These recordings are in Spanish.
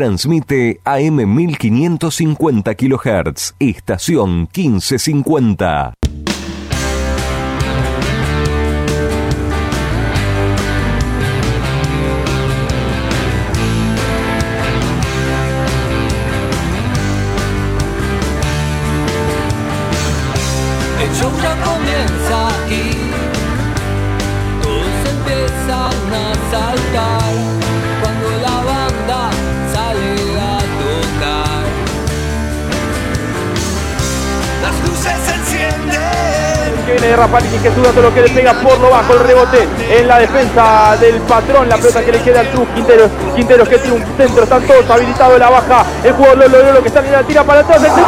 Transmite AM 1550 kHz, estación 1550. Rapalini que suda todo lo que le pega por lo bajo el rebote en la defensa del patrón la pelota que le queda al club Quinteros Quinteros que tiene un centro están todos habilitados la baja el jugador Lolo Lolo que está en la tira para atrás el centro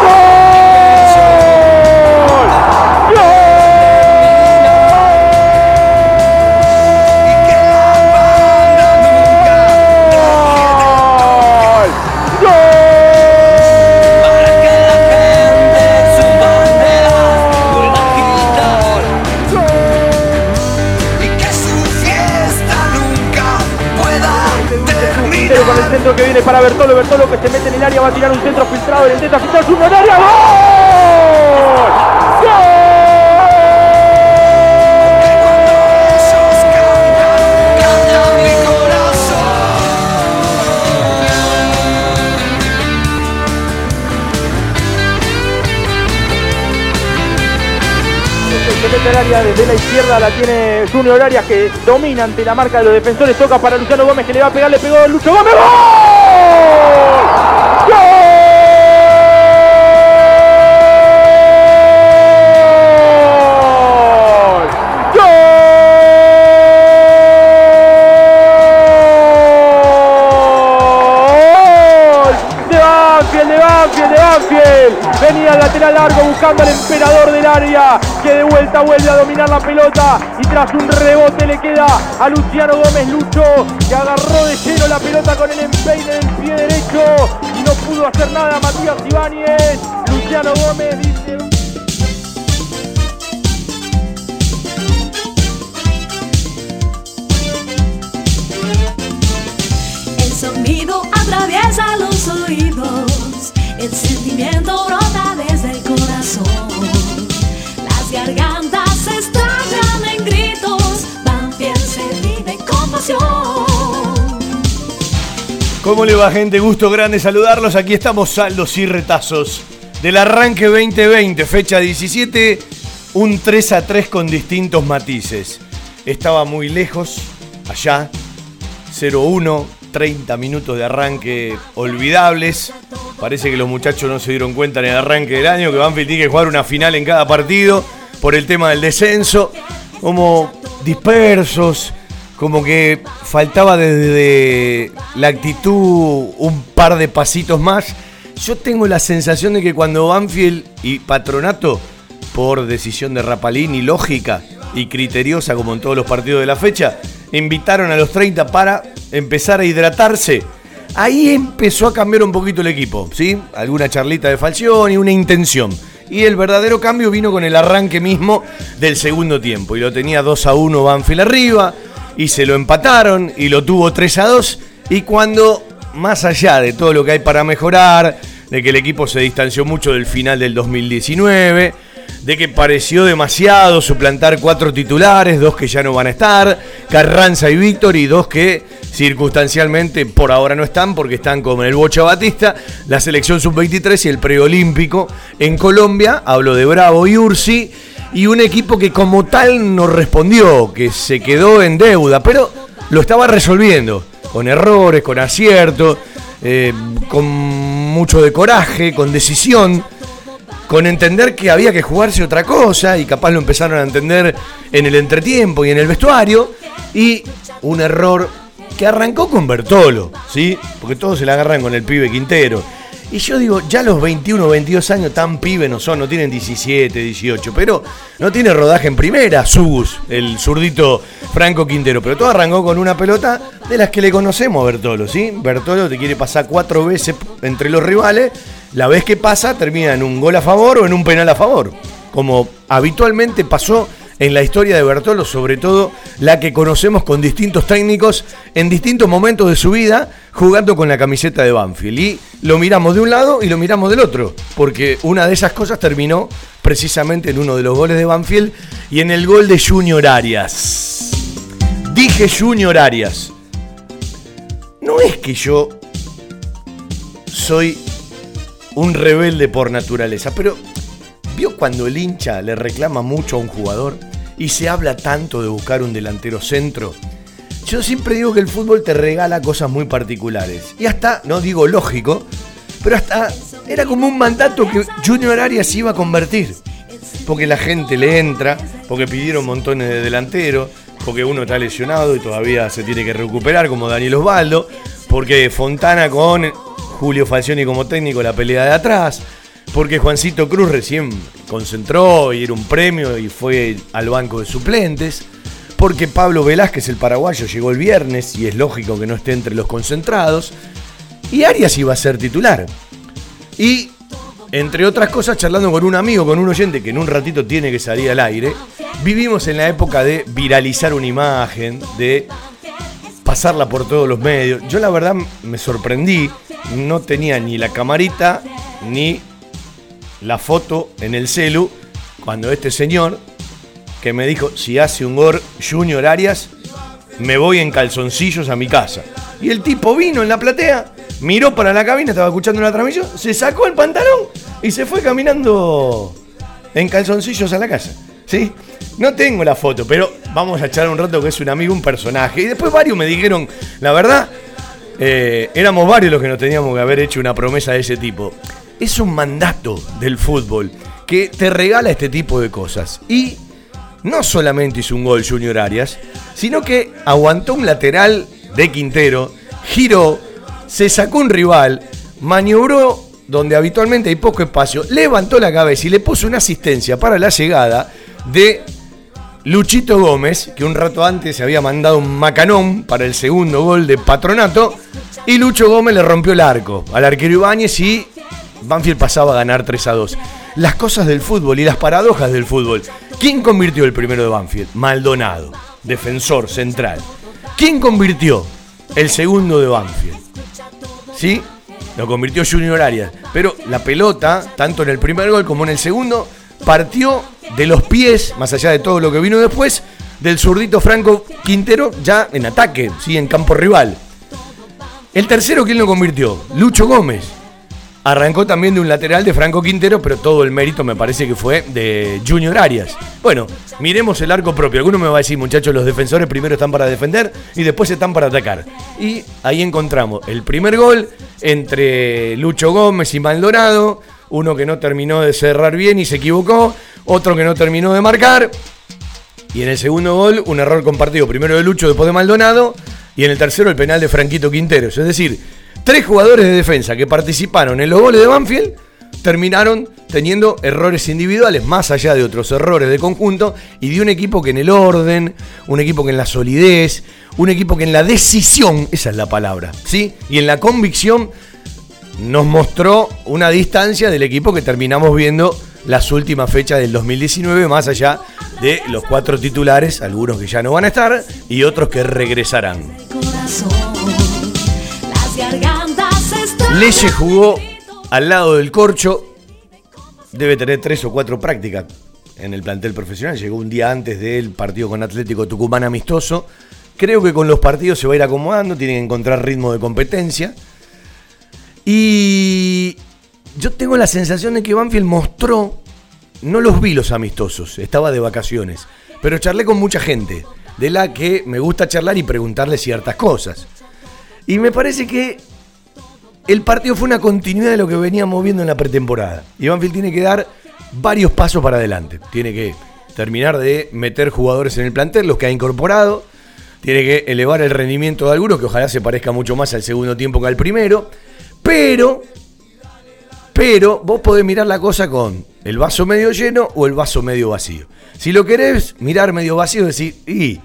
¡Gol! Centro que viene para Bertolo, Bertolo que se mete en el área, va a tirar un centro filtrado, el intenta filtrar su área, ¡gol! Mete al área desde la izquierda, la tiene Junior Arias que domina ante la marca de los defensores, toca para Luciano Gómez que le va a pegar, le pegó Lucho Gómez, ¡gol! ¡Gol! Venía el lateral largo buscando al emperador del área, que de vuelta vuelve a dominar la pelota y tras un rebote le queda a Luciano Gómez Lucho, que agarró de lleno la pelota con el empeine del pie derecho y no pudo hacer nada Matías Ibáñez. Luciano Gómez dice... ¿Cómo le va gente? Gusto grande saludarlos. Aquí estamos saldos y retazos del arranque 2020, fecha 17, un 3 a 3 con distintos matices. Estaba muy lejos, allá, 0-1, 30 minutos de arranque olvidables. Parece que los muchachos no se dieron cuenta en el arranque del año que Banfield tiene que jugar una final en cada partido por el tema del descenso. Como dispersos, como que faltaba desde la actitud un par de pasitos más. Yo tengo la sensación de que cuando Banfield y Patronato, por decisión de Rapalini, lógica y criteriosa como en todos los partidos de la fecha, invitaron a los 30 para empezar a hidratarse. Ahí empezó a cambiar un poquito el equipo, ¿sí? Alguna charlita de falción y una intención. Y el verdadero cambio vino con el arranque mismo del segundo tiempo. Y lo tenía 2 a 1 Banfield arriba, y se lo empataron, y lo tuvo 3 a 2. Y cuando, más allá de todo lo que hay para mejorar, de que el equipo se distanció mucho del final del 2019, de que pareció demasiado suplantar cuatro titulares, dos que ya no van a estar, Carranza y Víctor, y dos que circunstancialmente por ahora no están porque están con el Bocha Batista, la selección sub-23 y el preolímpico en Colombia, hablo de Bravo y Ursi, y un equipo que como tal no respondió, que se quedó en deuda, pero lo estaba resolviendo, con errores, con acierto, eh, con mucho de coraje, con decisión con entender que había que jugarse otra cosa y capaz lo empezaron a entender en el entretiempo y en el vestuario y un error que arrancó con Bertolo, ¿sí? Porque todos se la agarran con el pibe Quintero. Y yo digo, ya los 21, 22 años tan pibe no son, no tienen 17, 18, pero no tiene rodaje en primera, Sugus, el zurdito Franco Quintero. Pero todo arrancó con una pelota de las que le conocemos a Bertolo, ¿sí? Bertolo te quiere pasar cuatro veces entre los rivales, la vez que pasa termina en un gol a favor o en un penal a favor, como habitualmente pasó en la historia de Bertolo, sobre todo la que conocemos con distintos técnicos en distintos momentos de su vida jugando con la camiseta de Banfield. Y lo miramos de un lado y lo miramos del otro, porque una de esas cosas terminó precisamente en uno de los goles de Banfield y en el gol de Junior Arias. Dije Junior Arias. No es que yo soy un rebelde por naturaleza, pero ¿vio cuando el hincha le reclama mucho a un jugador y se habla tanto de buscar un delantero centro? Yo siempre digo que el fútbol te regala cosas muy particulares. Y hasta, no digo lógico, pero hasta era como un mandato que Junior Arias iba a convertir. Porque la gente le entra, porque pidieron montones de delanteros, porque uno está lesionado y todavía se tiene que recuperar, como Daniel Osvaldo, porque Fontana con Julio Falcioni como técnico la pelea de atrás, porque Juancito Cruz recién concentró y era un premio y fue al banco de suplentes, porque Pablo Velázquez, el paraguayo, llegó el viernes y es lógico que no esté entre los concentrados, y Arias iba a ser titular. Y, entre otras cosas, charlando con un amigo, con un oyente que en un ratito tiene que salir al aire, vivimos en la época de viralizar una imagen, de pasarla por todos los medios. Yo la verdad me sorprendí no tenía ni la camarita ni la foto en el celu cuando este señor que me dijo si hace un gol Junior Arias me voy en calzoncillos a mi casa. Y el tipo vino en la platea, miró para la cabina, estaba escuchando la transmisión, se sacó el pantalón y se fue caminando en calzoncillos a la casa. ¿Sí? No tengo la foto, pero vamos a echar un rato que es un amigo, un personaje. Y después varios me dijeron, la verdad, eh, éramos varios los que nos teníamos que haber hecho una promesa de ese tipo. Es un mandato del fútbol que te regala este tipo de cosas. Y no solamente hizo un gol Junior Arias, sino que aguantó un lateral de Quintero, giró, se sacó un rival, maniobró donde habitualmente hay poco espacio, levantó la cabeza y le puso una asistencia para la llegada de Luchito Gómez, que un rato antes se había mandado un macanón para el segundo gol de Patronato, y Lucho Gómez le rompió el arco al arquero Ibáñez y Banfield pasaba a ganar 3 a 2. Las cosas del fútbol y las paradojas del fútbol. ¿Quién convirtió el primero de Banfield? Maldonado, defensor central. ¿Quién convirtió el segundo de Banfield? ¿Sí? Lo convirtió Junior Arias. Pero la pelota, tanto en el primer gol como en el segundo, partió de los pies, más allá de todo lo que vino después, del zurdito Franco Quintero ya en ataque, ¿sí? en campo rival. El tercero, ¿quién lo convirtió? Lucho Gómez. Arrancó también de un lateral de Franco Quintero, pero todo el mérito me parece que fue de Junior Arias. Bueno, miremos el arco propio. Alguno me va a decir, muchachos, los defensores primero están para defender y después están para atacar. Y ahí encontramos el primer gol entre Lucho Gómez y Maldonado uno que no terminó de cerrar bien y se equivocó, otro que no terminó de marcar. Y en el segundo gol, un error compartido, primero de Lucho, después de Maldonado, y en el tercero el penal de Franquito Quinteros. Es decir, tres jugadores de defensa que participaron en los goles de Banfield terminaron teniendo errores individuales, más allá de otros errores de conjunto, y de un equipo que en el orden, un equipo que en la solidez, un equipo que en la decisión, esa es la palabra, ¿sí? Y en la convicción nos mostró una distancia del equipo que terminamos viendo las últimas fechas del 2019, más allá de los cuatro titulares, algunos que ya no van a estar y otros que regresarán. Leche jugó al lado del corcho, debe tener tres o cuatro prácticas en el plantel profesional, llegó un día antes del partido con Atlético Tucumán amistoso. Creo que con los partidos se va a ir acomodando, tiene que encontrar ritmo de competencia. Y yo tengo la sensación de que Banfield mostró, no los vi los amistosos, estaba de vacaciones, pero charlé con mucha gente, de la que me gusta charlar y preguntarle ciertas cosas. Y me parece que el partido fue una continuidad de lo que veníamos viendo en la pretemporada. Y tiene que dar varios pasos para adelante. Tiene que terminar de meter jugadores en el plantel, los que ha incorporado. Tiene que elevar el rendimiento de algunos, que ojalá se parezca mucho más al segundo tiempo que al primero. Pero, pero vos podés mirar la cosa con el vaso medio lleno o el vaso medio vacío. Si lo querés mirar medio vacío, decir, y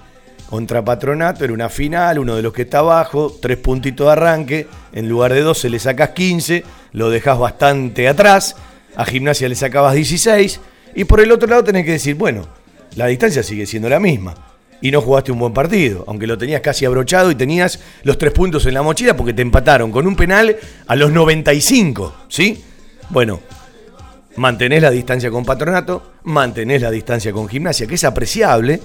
contra Patronato era una final, uno de los que está abajo, tres puntitos de arranque, en lugar de 12 le sacas 15, lo dejas bastante atrás, a Gimnasia le sacabas 16, y por el otro lado tenés que decir, bueno, la distancia sigue siendo la misma. Y no jugaste un buen partido, aunque lo tenías casi abrochado y tenías los tres puntos en la mochila porque te empataron con un penal a los 95, ¿sí? Bueno, mantenés la distancia con Patronato, mantenés la distancia con Gimnasia, que es apreciable,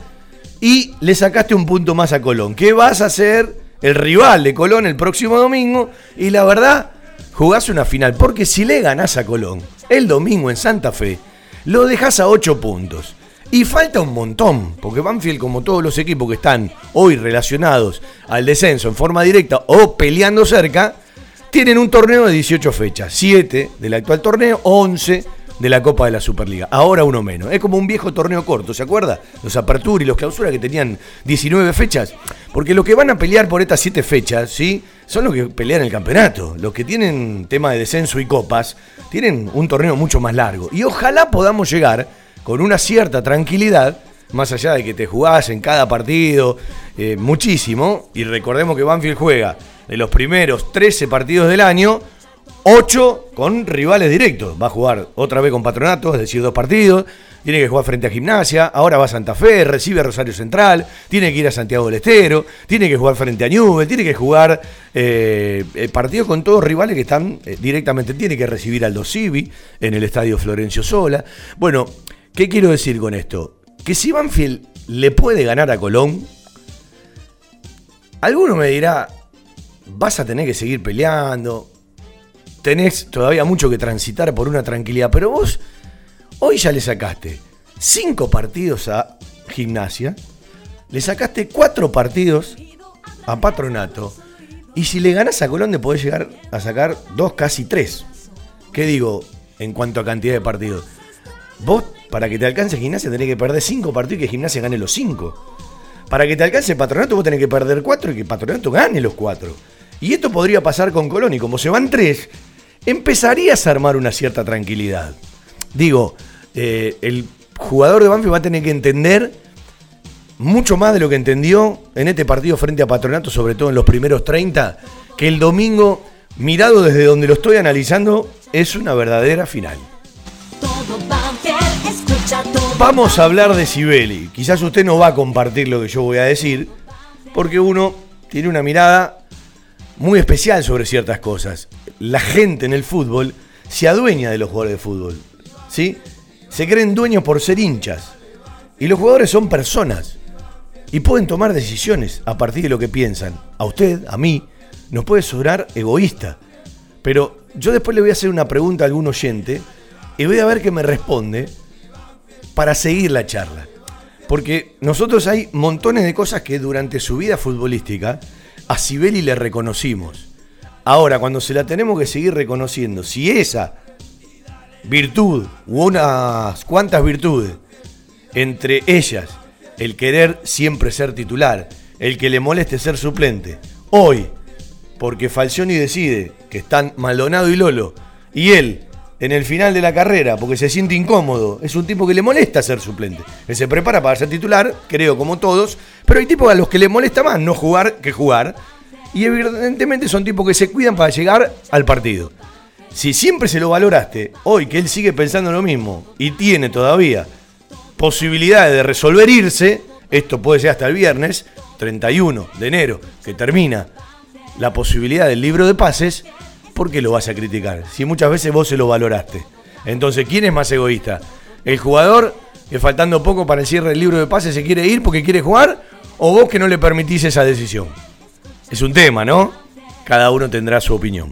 y le sacaste un punto más a Colón, que vas a ser el rival de Colón el próximo domingo, y la verdad, jugás una final, porque si le ganás a Colón el domingo en Santa Fe, lo dejás a 8 puntos. Y falta un montón, porque Banfield, como todos los equipos que están hoy relacionados al descenso en forma directa o peleando cerca, tienen un torneo de 18 fechas, 7 del actual torneo, 11 de la Copa de la Superliga. Ahora uno menos. Es como un viejo torneo corto, ¿se acuerda? Los aperturas y los clausuras que tenían 19 fechas. Porque los que van a pelear por estas 7 fechas, ¿sí? Son los que pelean el campeonato. Los que tienen tema de descenso y copas, tienen un torneo mucho más largo. Y ojalá podamos llegar con una cierta tranquilidad, más allá de que te jugás en cada partido eh, muchísimo. Y recordemos que Banfield juega de los primeros 13 partidos del año 8 con rivales directos. Va a jugar otra vez con Patronato, es decir, dos partidos. Tiene que jugar frente a Gimnasia. Ahora va a Santa Fe, recibe a Rosario Central. Tiene que ir a Santiago del Estero. Tiene que jugar frente a Newell. Tiene que jugar eh, eh, partidos con todos rivales que están eh, directamente. Tiene que recibir al Civi en el estadio Florencio Sola. Bueno, ¿qué quiero decir con esto? Que si Banfield le puede ganar a Colón, alguno me dirá, vas a tener que seguir peleando, tenés todavía mucho que transitar por una tranquilidad, pero vos hoy ya le sacaste cinco partidos a gimnasia, le sacaste cuatro partidos a patronato, y si le ganas a Colón, te podés llegar a sacar dos, casi tres. ¿Qué digo en cuanto a cantidad de partidos? Vos, para que te alcance gimnasia, tenés que perder cinco partidos y que gimnasia gane los cinco. Para que te alcance patronato, vos tenés que perder cuatro y que patronato gane los cuatro. Y esto podría pasar con Colón, y como se van tres, empezarías a armar una cierta tranquilidad. Digo, eh, el jugador de Banfield va a tener que entender mucho más de lo que entendió en este partido frente a Patronato, sobre todo en los primeros 30, que el domingo, mirado desde donde lo estoy analizando, es una verdadera final. Vamos a hablar de Sibeli. Quizás usted no va a compartir lo que yo voy a decir, porque uno tiene una mirada muy especial sobre ciertas cosas. La gente en el fútbol se adueña de los jugadores de fútbol. ¿sí? Se creen dueños por ser hinchas. Y los jugadores son personas. Y pueden tomar decisiones a partir de lo que piensan. A usted, a mí, nos puede sobrar egoísta. Pero yo después le voy a hacer una pregunta a algún oyente y voy a ver qué me responde para seguir la charla. Porque nosotros hay montones de cosas que durante su vida futbolística a Sibeli le reconocimos. Ahora, cuando se la tenemos que seguir reconociendo, si esa virtud u unas cuantas virtudes, entre ellas el querer siempre ser titular, el que le moleste ser suplente, hoy, porque Falcioni decide que están Maldonado y Lolo, y él, en el final de la carrera, porque se siente incómodo, es un tipo que le molesta ser suplente, que se prepara para ser titular, creo como todos, pero hay tipos a los que le molesta más no jugar que jugar, y evidentemente son tipos que se cuidan para llegar al partido. Si siempre se lo valoraste, hoy que él sigue pensando lo mismo y tiene todavía posibilidades de resolver irse, esto puede ser hasta el viernes 31 de enero, que termina la posibilidad del libro de pases, ¿por qué lo vas a criticar? Si muchas veces vos se lo valoraste. Entonces, ¿quién es más egoísta? ¿El jugador que faltando poco para el cierre del libro de pases se quiere ir porque quiere jugar? ¿O vos que no le permitís esa decisión? Es un tema, ¿no? Cada uno tendrá su opinión.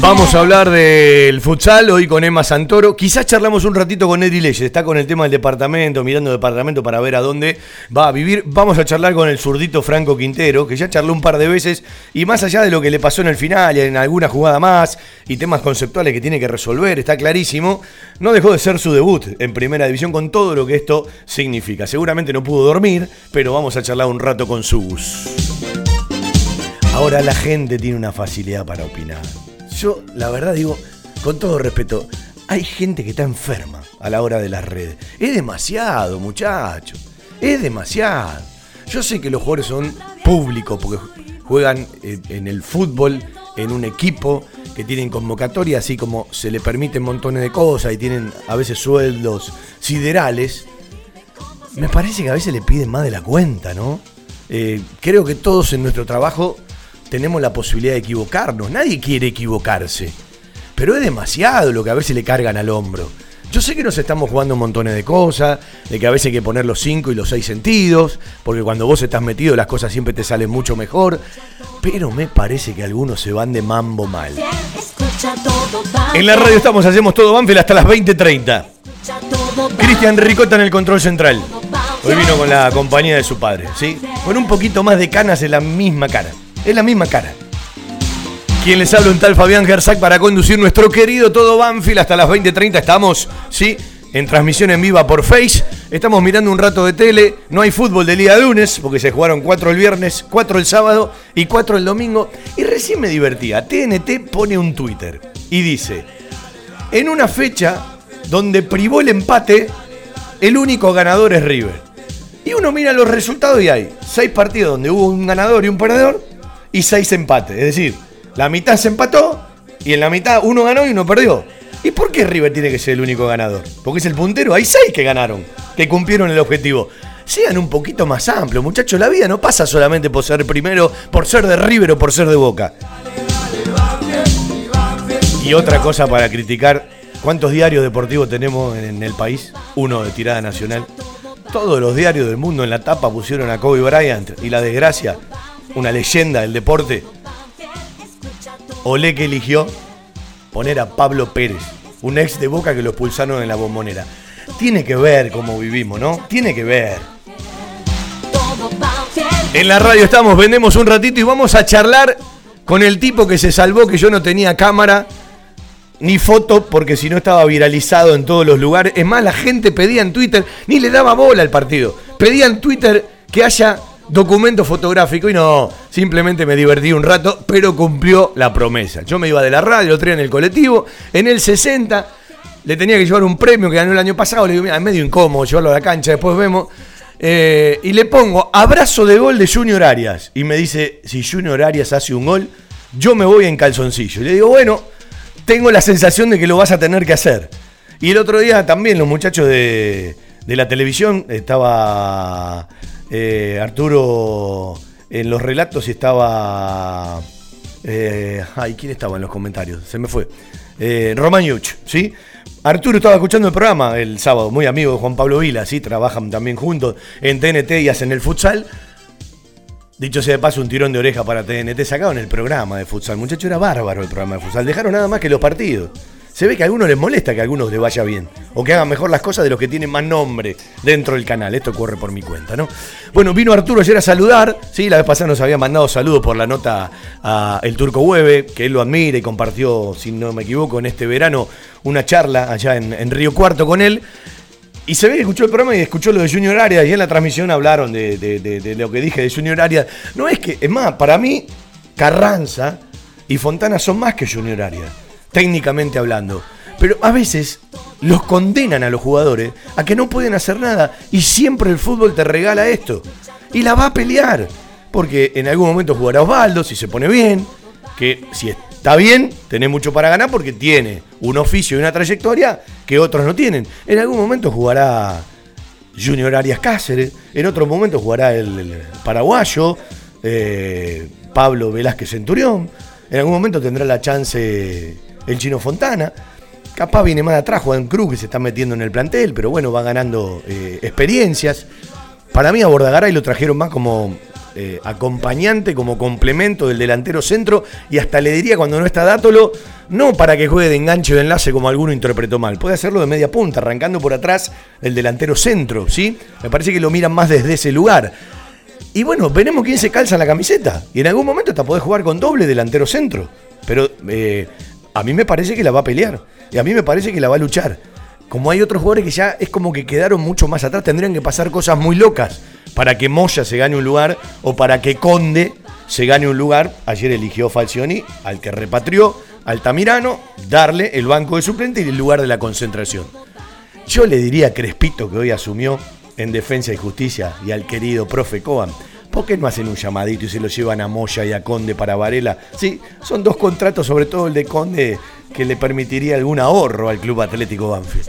Vamos a hablar del futsal hoy con Emma Santoro. Quizás charlamos un ratito con Eddie Leyes, está con el tema del departamento, mirando departamento para ver a dónde va a vivir. Vamos a charlar con el zurdito Franco Quintero, que ya charló un par de veces, y más allá de lo que le pasó en el final y en alguna jugada más, y temas conceptuales que tiene que resolver, está clarísimo, no dejó de ser su debut en primera división con todo lo que esto significa. Seguramente no pudo dormir, pero vamos a charlar un rato con Subus. Ahora la gente tiene una facilidad para opinar. Yo, la verdad, digo, con todo respeto, hay gente que está enferma a la hora de las redes. Es demasiado, muchachos. Es demasiado. Yo sé que los jugadores son públicos porque juegan en el fútbol en un equipo, que tienen convocatoria, así como se le permiten montones de cosas y tienen a veces sueldos siderales, me parece que a veces le piden más de la cuenta, ¿no? Eh, creo que todos en nuestro trabajo tenemos la posibilidad de equivocarnos. Nadie quiere equivocarse. Pero es demasiado lo que a veces le cargan al hombro. Yo sé que nos estamos jugando montones de cosas, de que a veces hay que poner los cinco y los seis sentidos, porque cuando vos estás metido las cosas siempre te salen mucho mejor, pero me parece que algunos se van de mambo mal. En la radio estamos, hacemos todo Banfield hasta las 20.30. Cristian Ricota en el control central. Hoy vino con la compañía de su padre, ¿sí? Con un poquito más de canas en la misma cara. Es la misma cara. Quien les habla un tal Fabián Gersac para conducir nuestro querido Todo Banfield hasta las 20.30. Estamos, ¿sí? En transmisión en viva por Face. Estamos mirando un rato de tele. No hay fútbol del día de lunes, porque se jugaron cuatro el viernes, cuatro el sábado y cuatro el domingo. Y recién me divertía. TNT pone un Twitter y dice: En una fecha donde privó el empate, el único ganador es River. Y uno mira los resultados y hay seis partidos donde hubo un ganador y un perdedor y seis empates. Es decir, la mitad se empató y en la mitad uno ganó y uno perdió. ¿Y por qué River tiene que ser el único ganador? Porque es el puntero. Hay seis que ganaron, que cumplieron el objetivo. Sean un poquito más amplios, muchachos. La vida no pasa solamente por ser primero, por ser de River o por ser de Boca. Y otra cosa para criticar, ¿cuántos diarios deportivos tenemos en el país? Uno de tirada nacional. Todos los diarios del mundo en la tapa pusieron a Kobe Bryant y la desgracia, una leyenda del deporte. Olé que eligió poner a Pablo Pérez, un ex de Boca que lo expulsaron en la bombonera. Tiene que ver cómo vivimos, ¿no? Tiene que ver. En la radio estamos, vendemos un ratito y vamos a charlar con el tipo que se salvó, que yo no tenía cámara ni foto, porque si no estaba viralizado en todos los lugares. Es más, la gente pedía en Twitter, ni le daba bola al partido. Pedía en Twitter que haya documento fotográfico y no, simplemente me divertí un rato, pero cumplió la promesa. Yo me iba de la radio, traía en el colectivo, en el 60 le tenía que llevar un premio que ganó el año pasado, le digo, mira, es medio incómodo llevarlo a la cancha, después vemos. Eh, y le pongo abrazo de gol de Junior Arias. Y me dice, si Junior Arias hace un gol, yo me voy en calzoncillo. Y le digo, bueno, tengo la sensación de que lo vas a tener que hacer. Y el otro día también los muchachos de la televisión, estaba eh, Arturo en los relatos estaba... Eh, ay, ¿quién estaba en los comentarios? Se me fue. Eh, Yuch, ¿sí? Arturo estaba escuchando el programa el sábado, muy amigo de Juan Pablo Vila, ¿sí? Trabajan también juntos en TNT y hacen el futsal. Dicho sea de paso, un tirón de oreja para TNT. Sacaron el programa de futsal. Muchacho, era bárbaro el programa de futsal. Dejaron nada más que los partidos. Se ve que a algunos les molesta que a algunos les vaya bien. O que hagan mejor las cosas de los que tienen más nombre dentro del canal. Esto ocurre por mi cuenta, ¿no? Bueno, vino Arturo ayer a saludar. Sí, la vez pasada nos había mandado saludos por la nota a el Turco Hueve, que él lo admira y compartió, si no me equivoco, en este verano una charla allá en, Río Cuarto con él. Y se ve que escuchó el programa y escuchó lo de Junior Arias y en la transmisión hablaron de, de, lo que dije de Junior Arias. No es que, es más, para mí, Carranza y Fontana son más que Junior Arias técnicamente hablando. Pero a veces los condenan a los jugadores a que no pueden hacer nada y siempre el fútbol te regala esto. Y la va a pelear. Porque en algún momento jugará Osvaldo si se pone bien, que si está bien, tiene mucho para ganar porque tiene un oficio y una trayectoria que otros no tienen. En algún momento jugará Junior Arias Cáceres, en otro momento jugará el, paraguayo, eh, Pablo Velázquez Centurión, en algún momento tendrá la chance el Chino Fontana. Capaz viene más atrás Juan Cruz, que se está metiendo en el plantel, pero bueno, va ganando eh, experiencias. Para mí a Bordagaray lo trajeron más como eh, acompañante, como complemento del delantero centro, y hasta le diría cuando no está Dátolo, no para que juegue de enganche o de enlace como alguno interpretó mal, puede hacerlo de media punta, arrancando por atrás del delantero centro, ¿sí? Me parece que lo miran más desde ese lugar. Y bueno, veremos quién se calza la camiseta. Y en algún momento hasta podés jugar con doble delantero centro. Pero eh, a mí me parece que la va a pelear. Y a mí me parece que la va a luchar. Como hay otros jugadores que ya es como que quedaron mucho más atrás, tendrían que pasar cosas muy locas para que Moya se gane un lugar o para que Conde se gane un lugar. Ayer eligió Falcioni, al que repatrió Altamirano, darle el banco de suplente y el lugar de la concentración. Yo le diría a Crespito, que hoy asumió en Defensa y Justicia, y al querido profe Coan, ¿Por qué no hacen un llamadito y se lo llevan a Moya y a Conde para Varela? Sí, son dos contratos, sobre todo el de Conde, que le permitiría algún ahorro al Club Atlético Banfield.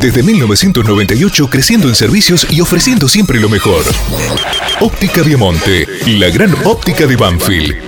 Desde 1998 creciendo en servicios y ofreciendo siempre lo mejor. Óptica Viamonte, la gran óptica de Banfield.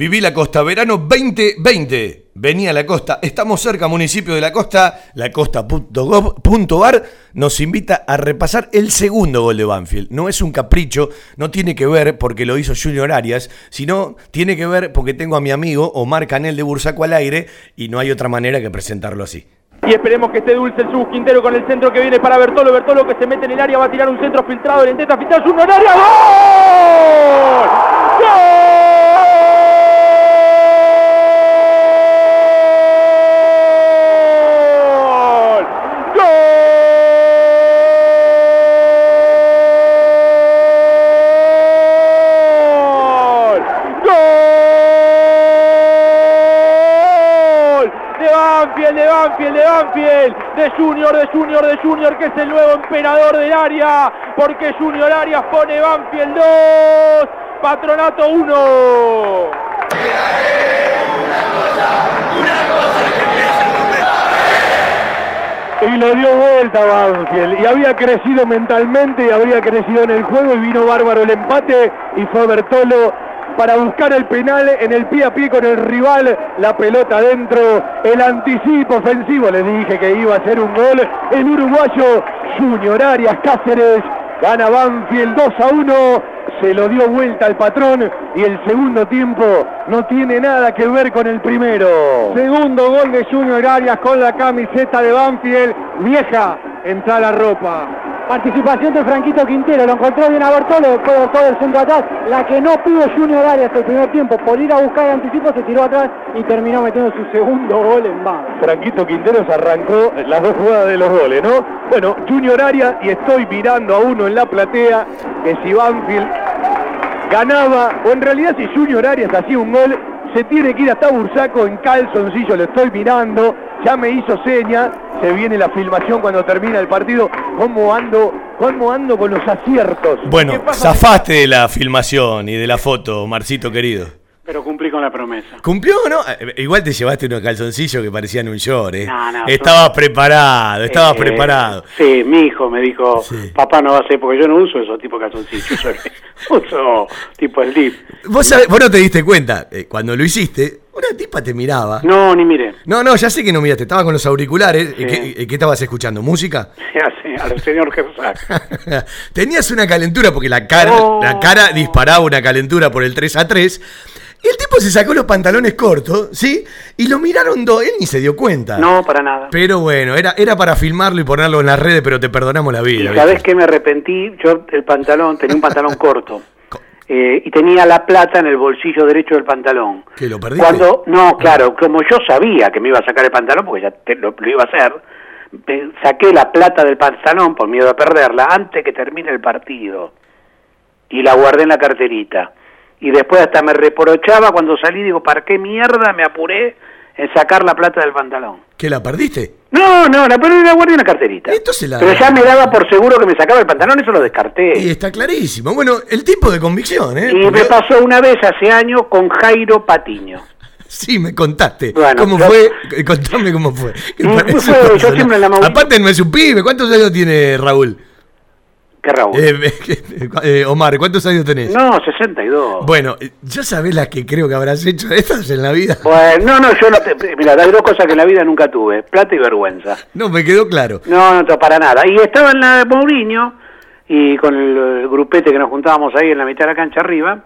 Viví la costa, verano 2020. Venía a la costa. Estamos cerca, municipio de la costa. Lacosta.gov.ar nos invita a repasar el segundo gol de Banfield. No es un capricho, no tiene que ver porque lo hizo Junior Arias, sino tiene que ver porque tengo a mi amigo Omar Canel de Bursaco al aire y no hay otra manera que presentarlo así. Y esperemos que esté dulce el Subus Quintero con el centro que viene para Bertolo. Bertolo que se mete en el área, va a tirar un centro filtrado. Le intenta filtrar su área. ¡Gol! ¡Gol! Banfield, de Banfield, de Junior, de Junior, de Junior, que es el nuevo emperador del área, porque Junior Arias pone Banfield 2, Patronato 1. Y le dio vuelta Banfield. Y había crecido mentalmente y habría crecido en el juego. Y vino bárbaro el empate. Y fue Bertolo para buscar el penal en el pie a pie con el rival. La pelota adentro. El anticipo ofensivo. Les dije que iba a ser un gol. El uruguayo Junior Arias Cáceres. Gana Banfield 2 a 1. Se lo dio vuelta al patrón. Y el segundo tiempo no tiene nada que ver con el primero. Segundo gol de Junior Arias con la camiseta de Banfield. Vieja, entra la ropa. Participación de Franquito Quintero, lo encontró bien a Bertolo, después Bertolo del centro atrás, la que no pudo Junior Arias el primer tiempo, por ir a buscar el anticipo se tiró atrás y terminó metiendo su segundo gol en banda. Franquito Quinteros arrancó las dos jugadas de los goles, ¿no? Bueno, Junior Arias y estoy mirando a uno en la platea que si Banfield ganaba, o en realidad si Junior Arias hacía un gol, se tiene que ir hasta Bursaco en calzoncillo, lo estoy mirando, ya me hizo seña, se viene la filmación cuando termina el partido, cómo ando, cómo ando con los aciertos. Bueno, zafaste de la filmación y de la foto, Marcito querido. Pero cumplí con la promesa. ¿Cumplió o no? Eh, Igual te llevaste unos calzoncillos que parecían un short, ¿eh? No, no, estabas son- preparado, estabas Eh, preparado. Sí, mi hijo me dijo, Sí. papá no va a ser, porque yo no uso esos tipos de calzoncillos, uso tipo slip. Vos, sabés- vos no te diste cuenta, eh, cuando lo hiciste, una tipa te miraba. No, ni miré. No, no, ya sé que no miraste, estabas con los auriculares. Sí. ¿y ¿Qué, estabas escuchando? ¿Música? Así, al señor. Tenías una calentura porque la cara, Oh. la cara disparaba una calentura por el 3 a 3. Y el tipo se sacó los pantalones cortos, ¿sí? Y lo miraron dos, él ni se dio cuenta. No, para nada. Pero bueno, era, era para filmarlo y ponerlo en las redes, pero te perdonamos la Y vida. sabes que me arrepentí, yo el pantalón, tenía un pantalón corto. eh, y tenía la plata en el bolsillo derecho del pantalón. ¿Que lo perdiste? Cuando, no, claro, como yo sabía que me iba a sacar el pantalón, porque ya te- lo, lo iba a hacer, me saqué la plata del pantalón por miedo a perderla antes que termine el partido. Y la guardé en la carterita. Y después hasta me reprochaba cuando salí, digo, ¿para qué mierda me apuré en sacar la plata del pantalón? ¿Que la perdiste? No, no, la perdí la guardé en la carterita. Entonces la- Pero ya me daba por seguro que me sacaba el pantalón, eso lo descarté. Y está clarísimo. Bueno, el tipo de convicción, ¿eh? Y me pasó una vez hace años con Jairo Patiño. Sí, me contaste. Bueno, ¿Cómo yo- fue? Eh, Contame cómo fue. Fue- yo siempre en la Aparte no es un pibe. ¿Cuántos años tiene Raúl? ¿Qué Raúl? Eh, eh, Omar, ¿cuántos años tenés? no, 62. Bueno, ¿ya sabés las que creo que habrás hecho de estas en la vida? Bueno, no, no, yo no te... Mira, hay dos cosas que en la vida nunca tuve, plata y vergüenza. No, me quedó claro. No, no, para nada. Y estaba en la de Mourinho, y con el, el grupete que nos juntábamos ahí en la mitad de la cancha arriba,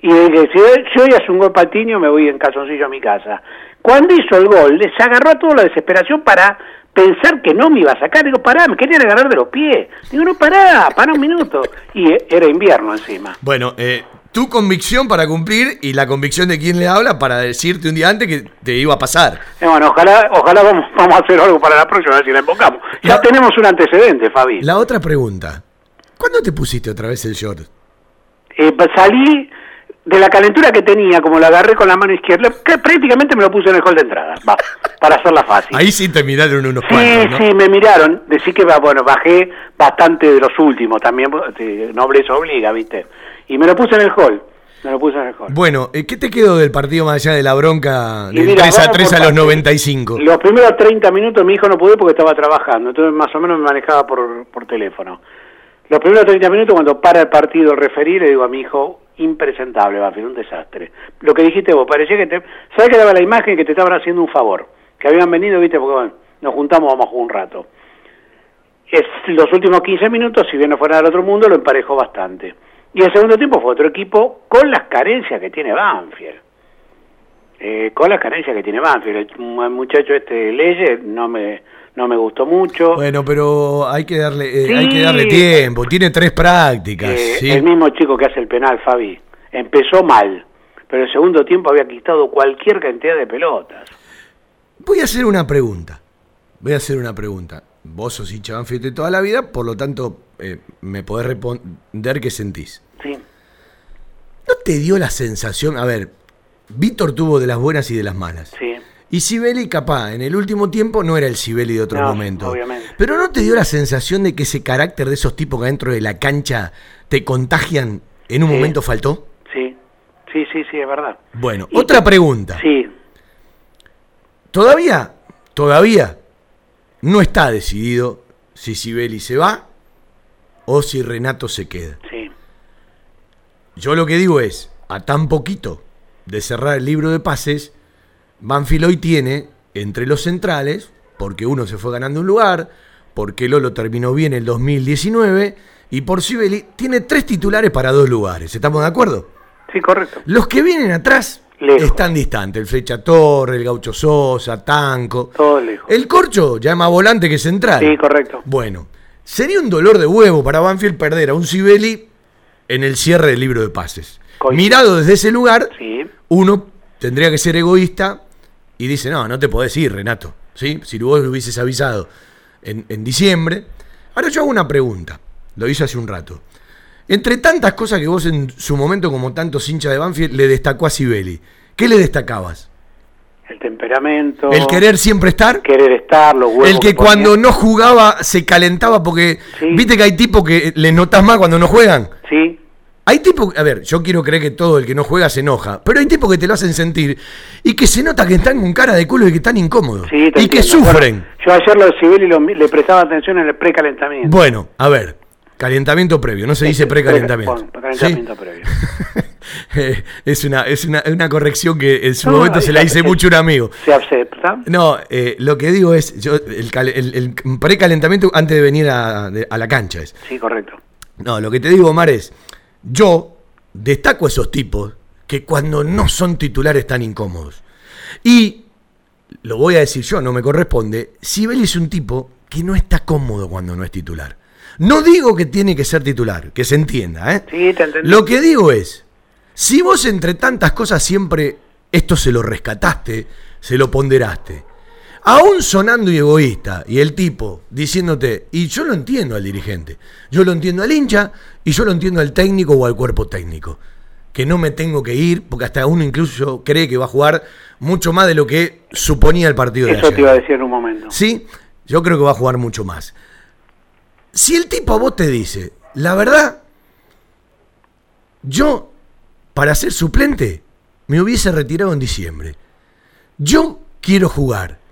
y dije, si hoy- si hoy hace un gol Patiño, me voy en calzoncillo a mi casa. Cuando hizo el gol, les agarró a toda la desesperación para pensar que no me iba a sacar. Digo, pará, me querían agarrar de los pies. Digo, no, pará, pará un minuto. Y eh, era invierno encima. Bueno, eh, tu convicción para cumplir y la convicción de quien le habla para decirte un día antes que te iba a pasar. Eh, bueno, ojalá, ojalá vamos, vamos a hacer algo para la próxima, a ver si la invocamos. Ya La- tenemos un antecedente, Fabi. La otra pregunta. ¿Cuándo te pusiste otra vez el short? Eh, salí de la calentura que tenía, como la agarré con la mano izquierda, que prácticamente me lo puse en el hall de entrada, va, para hacerla fácil. Ahí sí te miraron unos sí, cuantos, ¿no? sí, me miraron. Decí que, bueno, bajé bastante de los últimos también, nobleza obliga, ¿viste? Y me lo puse en el hall, me lo puse en el hall. Bueno, eh, ¿qué te quedó del partido más allá de la bronca del mira, 3 a vamos 3 por a los partes. 95? Los primeros 30 minutos mi hijo no pudo porque estaba trabajando, entonces más o menos me manejaba por, por teléfono. Los primeros 30 minutos cuando para el partido el referí le digo a mi hijo, impresentable, Banfield, un desastre. Lo que dijiste vos, parecía que te... ¿Sabes que daba la imagen que te estaban haciendo un favor? Que habían venido, viste, porque bueno, nos juntamos, vamos un rato. Es, los últimos 15 minutos, si bien no fuera del otro mundo, lo emparejó bastante. Y el segundo tiempo fue otro equipo con las carencias que tiene Banfield. Eh, con las carencias que tiene Banfield. El mu- muchacho este Leye no me, no me gustó mucho. Bueno, pero hay que darle, eh, Sí. hay que darle tiempo. Tiene tres prácticas. Eh, ¿sí? El mismo chico que hace el penal, Fabi, empezó mal, pero el segundo tiempo había quitado cualquier cantidad de pelotas. Voy a hacer una pregunta. Voy a hacer una pregunta. Vos sos hincha de toda la vida, por lo tanto, eh, me podés responder qué sentís. Sí, ¿No te dio la sensación? A ver, Víctor tuvo de las buenas y de las malas. sí. Y Sibeli, capaz, en el último tiempo no era el Sibeli de otro No, momento. obviamente. Pero ¿no te dio la sensación de que ese carácter de esos tipos que adentro de la cancha te contagian en un Sí. momento faltó? Sí, sí, sí, sí, es verdad. Bueno, Y- otra pregunta. Sí, Todavía, todavía no está decidido si Sibeli se va o si Renato se queda. sí, Yo lo que digo es, a tan poquito de cerrar el libro de pases, Banfield hoy tiene entre los centrales, porque uno se fue ganando un lugar, porque Lolo terminó bien el 2019, y por Sibeli tiene tres titulares para dos lugares. ¿Estamos de acuerdo? sí, correcto. Los que vienen atrás Lejos. están distantes. El Flecha Torre, el Gaucho Sosa, Tanco. Todo lejos. El Corcho ya es más volante que central. Sí, correcto. Bueno, sería un dolor de huevo para Banfield perder a un Sibeli en el cierre del libro de pases. Coincido. Mirado desde ese lugar, Sí, uno tendría que ser egoísta y dice, no, no te podés ir, Renato. ¿Sí? Si vos lo hubieses avisado en, en diciembre. Ahora yo hago una pregunta, lo hice hace un rato. Entre tantas cosas que vos en su momento, como tantos hinchas de Banfield, le destacó a Sibeli, ¿qué le destacabas? el temperamento. ¿El querer siempre estar? Querer estar, los huevos El que cuando no jugaba se calentaba porque Sí. viste que hay tipos que les notas más cuando no juegan. Sí, Hay tipos, a ver, yo quiero creer que todo el que no juega se enoja, pero hay tipos que te lo hacen sentir y que se nota que están con cara de culo y que están incómodos sí, y que sufren. Bueno, yo ayer lo de Sibeli lo- le prestaba atención en el precalentamiento. Bueno, a ver, calentamiento previo, no se dice precalentamiento. Pre- Precalentamiento ¿Sí? previo. Es una, es una, una corrección que en su No, momento se la hice se- mucho un amigo. ¿Se acepta? No, eh, lo que digo es, yo, el, cal- el- el precalentamiento antes de venir a, de- a la cancha es. Sí, correcto. No, lo que te digo, Omar, es, yo destaco a esos tipos que cuando no son titulares están incómodos. Y, lo voy a decir yo, no me corresponde, Sibeli es un tipo que no está cómodo cuando no es titular. No digo que tiene que ser titular, que se entienda, ¿eh? Sí, te. Lo que digo es, si vos entre tantas cosas siempre esto se lo rescataste, se lo ponderaste, aún sonando y egoísta, y el tipo diciéndote, y yo lo entiendo al dirigente, yo lo entiendo al hincha, y yo lo entiendo al técnico o al cuerpo técnico, que no me tengo que ir, porque hasta uno incluso cree que va a jugar mucho más de lo que suponía el partido de Eso ayer. te iba a decir en un momento. ¿Sí? Yo creo que va a jugar mucho más. Si el tipo a vos te dice, la verdad, yo, para ser suplente, me hubiese retirado en diciembre. Yo quiero jugar.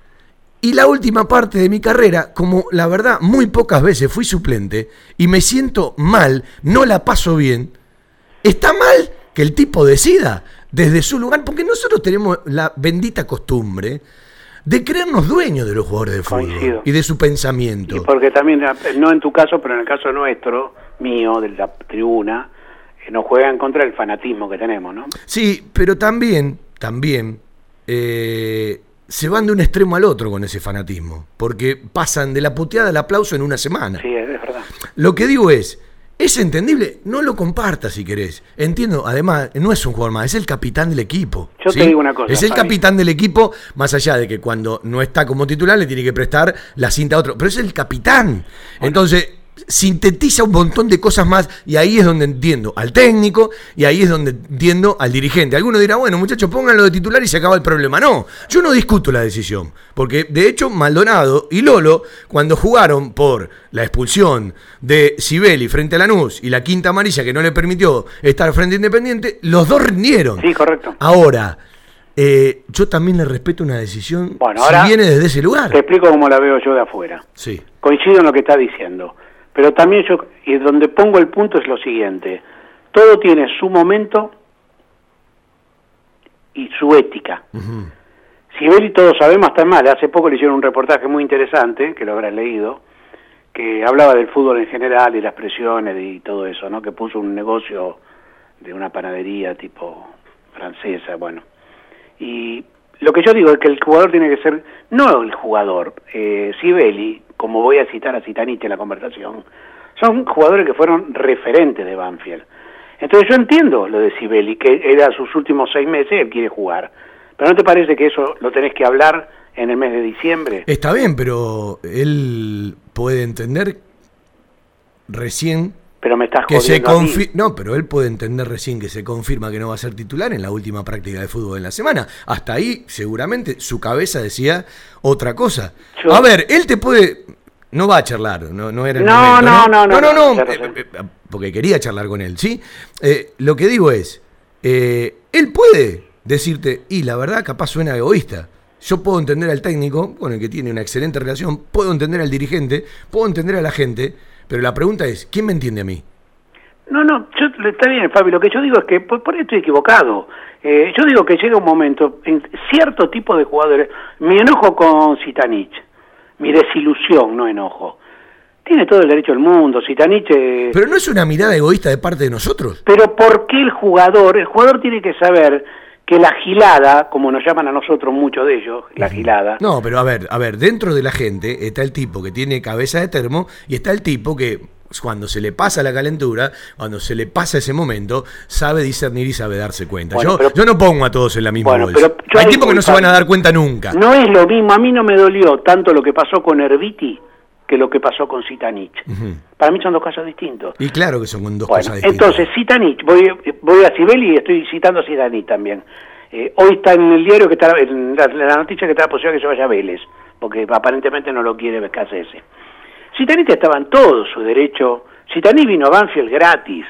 Y la última parte de mi carrera, como la verdad muy pocas veces fui suplente y me siento mal, no la paso bien, está mal que el tipo decida desde su lugar, porque nosotros tenemos la bendita costumbre de creernos dueños de los jugadores de fútbol Coincido. y de su pensamiento. Y porque también, no en tu caso, pero en el caso nuestro, mío, de la tribuna, eh, nos juegan contra el fanatismo que tenemos, ¿no? Sí, pero también, también, eh, se van de un extremo al otro con ese fanatismo, porque pasan de la puteada al aplauso en una semana. Sí, es verdad. Lo que digo es, es entendible, no lo compartas si querés. Entiendo, además, no es un jugador más, es el capitán del equipo. Yo te digo una cosa, Es el Fabi. capitán del equipo, más allá de que cuando no está como titular le tiene que prestar la cinta a otro, pero es el capitán. Entonces, sintetiza un montón de cosas más y ahí es donde entiendo al técnico y ahí es donde entiendo al dirigente. Alguno dirá, bueno, muchachos, pónganlo de titular y se acaba el problema. No, yo no discuto la decisión, porque de hecho Maldonado y Lolo, cuando jugaron por la expulsión de Sibeli frente a Lanús y la quinta amarilla que no le permitió estar frente a Independiente, los dos rindieron. Sí, correcto. Ahora, eh, yo también le respeto una decisión Bueno, ahora si viene desde ese lugar. Te explico cómo la veo yo de afuera. Sí. Coincido en lo que está diciendo, pero también yo, y donde pongo el punto es lo siguiente, todo tiene su momento y su ética. Ujú. Sibeli todos sabemos está mal, hace poco le hicieron un reportaje muy interesante, que lo habrás leído, que hablaba del fútbol en general y las presiones y todo eso, ¿no? Que puso un negocio de una panadería tipo francesa, bueno. Y lo que yo digo es que el jugador tiene que ser, no el jugador, eh, Sibeli, como voy a citar a Citanite en la conversación, son jugadores que fueron referentes de Banfield. Entonces yo entiendo lo de Sibeli, que era sus últimos seis meses, él quiere jugar. Pero ¿no te parece que eso lo tenés que hablar en el mes de diciembre? Está bien, pero él puede entender recién Pero me estás que se. No, pero él puede entender recién que se confirma que no va a ser titular en la última práctica de fútbol en la semana. Hasta ahí, seguramente, su cabeza decía otra cosa. Yo- A ver, él te puede. No va a charlar, no, no era el No, momento, no, no, no, no, no, no, eh, razón. eh, porque quería charlar con él, ¿sí? Eh, lo que digo es, eh, él puede decirte, y la verdad capaz suena egoísta. Yo puedo entender al técnico, con el que tiene una excelente relación, puedo entender al dirigente, puedo entender a la gente, pero la pregunta es, ¿quién me entiende a mí? No, no, yo, está bien, Fabi, lo que yo digo es que por, por ahí estoy equivocado. Eh, yo digo que llega un momento, en cierto tipo de jugadores, mi enojo con Sitanich, mi desilusión, no enojo, tiene todo el derecho del mundo, Sitanich... eh, Pero no es una mirada egoísta de parte de nosotros. Pero ¿por qué el jugador? El jugador tiene que saber que la gilada, como nos llaman a nosotros muchos de ellos, la gilada, No, pero a ver, a ver, dentro de la gente está el tipo que tiene cabeza de termo y está el tipo que cuando se le pasa la calentura, cuando se le pasa ese momento, sabe discernir y sabe darse cuenta. Bueno, yo, pero- yo no pongo a todos en la misma Bueno, bolsa. Hay tipos que no se van a dar cuenta nunca. no es lo mismo, a mí no me dolió tanto lo que pasó con Herbiti que lo que pasó con Sitanich. Para mí son dos casos distintos. Y claro que son dos Bueno, cosas distintas. entonces Sitanich, voy, voy a Sibeli y estoy citando a Sitanich también. Eh, hoy está en el diario que está en la, la noticia que está la posibilidad que se vaya a Vélez, porque aparentemente no lo quiere Becasese. Sitanich estaba en todo su derecho. Sitanich vino a Banfield gratis.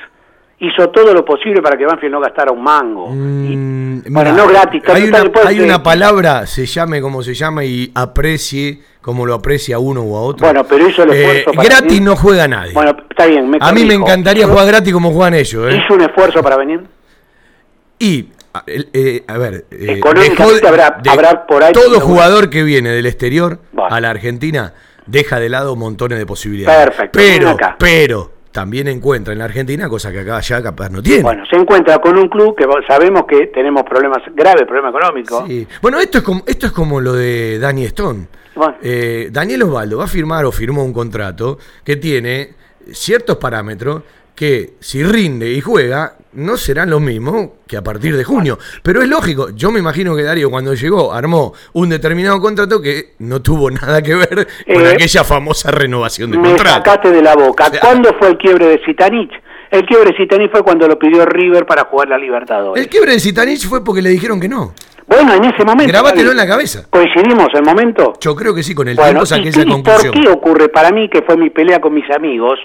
Hizo todo lo posible para que Banfield no gastara un mango. Y- Mm, bueno, mira, no gratis. hay una, hay palabra, se llame como se llama y aprecie como lo aprecia uno u a otro. Bueno, pero hizo el esfuerzo Eh, para gratis venir. no juega nadie. Bueno, está bien. Me a mí me encantaría ¿Hizo- jugar gratis como juegan ellos. ¿eh? ¿Hizo un esfuerzo para venir? Y, a, eh, a ver, eh, habrá- habrá por ahí todo jugador que viene del exterior Bueno. a la Argentina deja de lado montones de posibilidades. Perfecto, Pero, acá. pero también encuentra en la Argentina cosas que acá ya capaz no tiene. Bueno, se encuentra con un club que sabemos que tenemos problemas, graves problemas económicos. Sí. Bueno, esto es como esto es como lo de Danny Stone. Bueno. Eh, Daniel Osvaldo va a firmar o firmó un contrato que tiene ciertos parámetros que si rinde y juega no serán los mismos que a partir de junio. Pero es lógico, yo me imagino que Darío cuando llegó armó un determinado contrato que no tuvo nada que ver con Eh, aquella famosa renovación de Me contrato. sacaste de la boca. O sea- ¿Cuándo fue el quiebre de Sitanich? El quiebre de Sitanich fue cuando lo pidió River para jugar la Libertadores. El quiebre de Zitanich fue porque le dijeron que no. Bueno, en ese momento. Grabátelo en la cabeza. ¿Coincidimos el momento? Yo creo que sí, con el Bueno, tiempo saqué ¿y, esa conclusión. por qué ocurre para mí, que fue mi pelea con mis amigos?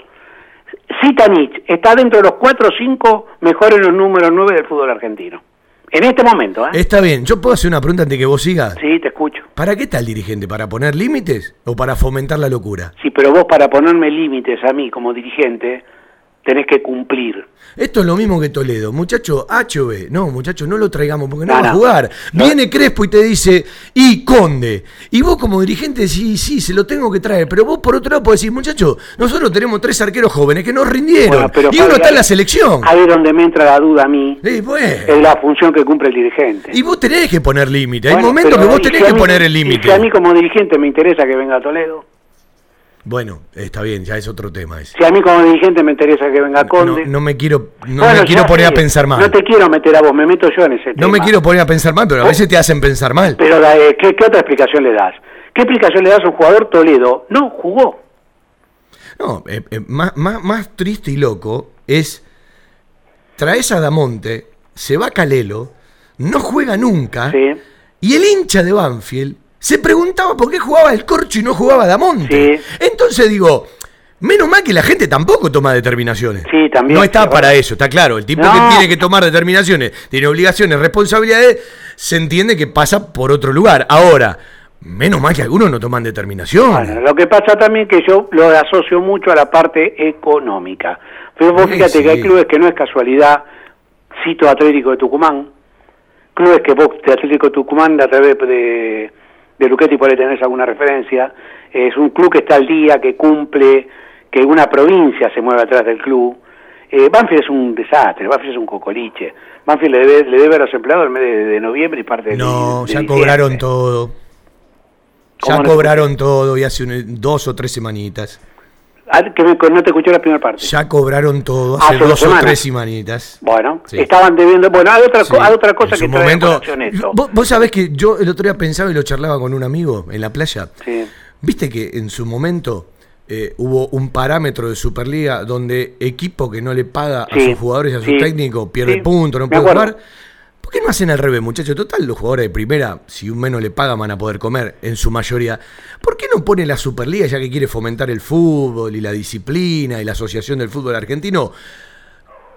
Sitanich está dentro de los 4 o 5 mejores en los números 9 del fútbol argentino. En este momento, ¿eh? Está bien, yo puedo hacer una pregunta antes que vos sigas. Sí, te escucho. ¿Para qué está el dirigente? ¿Para poner límites o para fomentar la locura? Sí, pero vos para ponerme límites a mí como dirigente, tenés que cumplir. Esto es lo mismo que Toledo. Muchacho, H o B. No, muchacho, no lo traigamos porque no, No, va a jugar. No. Viene Crespo y te dice, y Conde. Y vos como dirigente decís, sí, se lo tengo que traer. Pero vos por otro lado podés decir, muchacho, nosotros tenemos tres arqueros jóvenes que nos rindieron. Bueno, pero y uno está en la selección. Ahí es donde me entra la duda a mí, Sí, pues. es la función que cumple el dirigente. Y vos tenés que poner límite. Hay Bueno, momentos pero que vos ¿y tenés si que mí- poner el límite. Si a mí como dirigente me interesa que venga Toledo, Bueno, está bien, ya es otro tema ese. si a mí como dirigente me interesa que venga No, Conde... no me quiero, no Bueno, me quiero poner a pensar mal. No te quiero meter a vos, me meto yo en ese tema. No me quiero poner a pensar mal, pero a Oh. veces te hacen pensar mal. Pero eh, ¿qué, qué otra explicación le das? ¿Qué explicación le das a un jugador Toledo? No, jugó. No, eh, eh, más, más, más triste y loco es traes a Damonte, se va Calelo, no juega nunca, Sí. y el hincha de Banfield se preguntaba por qué jugaba el Corcho y no jugaba Damonte. Sí. Entonces digo, menos mal que la gente tampoco toma determinaciones. Sí, también, No está para bueno. eso, está claro. El tipo No. que tiene que tomar determinaciones, tiene obligaciones, responsabilidades, se entiende que pasa por otro lugar. Ahora, menos mal que algunos no toman determinaciones. Bueno, lo que pasa también que yo lo asocio mucho a la parte económica. Pero vos Sí, fíjate que hay clubes que no es casualidad, cito Atlético de Tucumán, clubes que vos de Atlético de Tucumán a través de, de Luquetti por ahí tenés alguna referencia, es un club que está al día, que cumple, que una provincia se mueve atrás del club. Eh, Banfield es un desastre, Banfield es un cocoliche. Banfield le debe, le debe a los empleados el mes de, de noviembre y parte de No, de ya diciembre. cobraron todo. Ya cobraron todo y hace un- dos o tres semanitas. Ah, que no te escuché la primera parte. Ya cobraron todo Hace hace dos o tres semanitas. Bueno, Sí. estaban debiendo. Bueno, hay otra, Sí, hay otra cosa en que trae momento. esto. ¿Vos, vos sabés que yo el otro día pensaba y lo charlaba con un amigo en la playa. Sí. Viste que en su momento eh, hubo un parámetro de Superliga donde equipo que no le paga a sus jugadores y a su técnico pierde sí, puntos, no puede jugar. ¿Por qué no hacen al revés, muchachos? Total, los jugadores de primera, si un menos le paga, van a poder comer en su mayoría. ¿Por qué no pone la Superliga, ya que quiere fomentar el fútbol y la disciplina y la Asociación del Fútbol Argentino?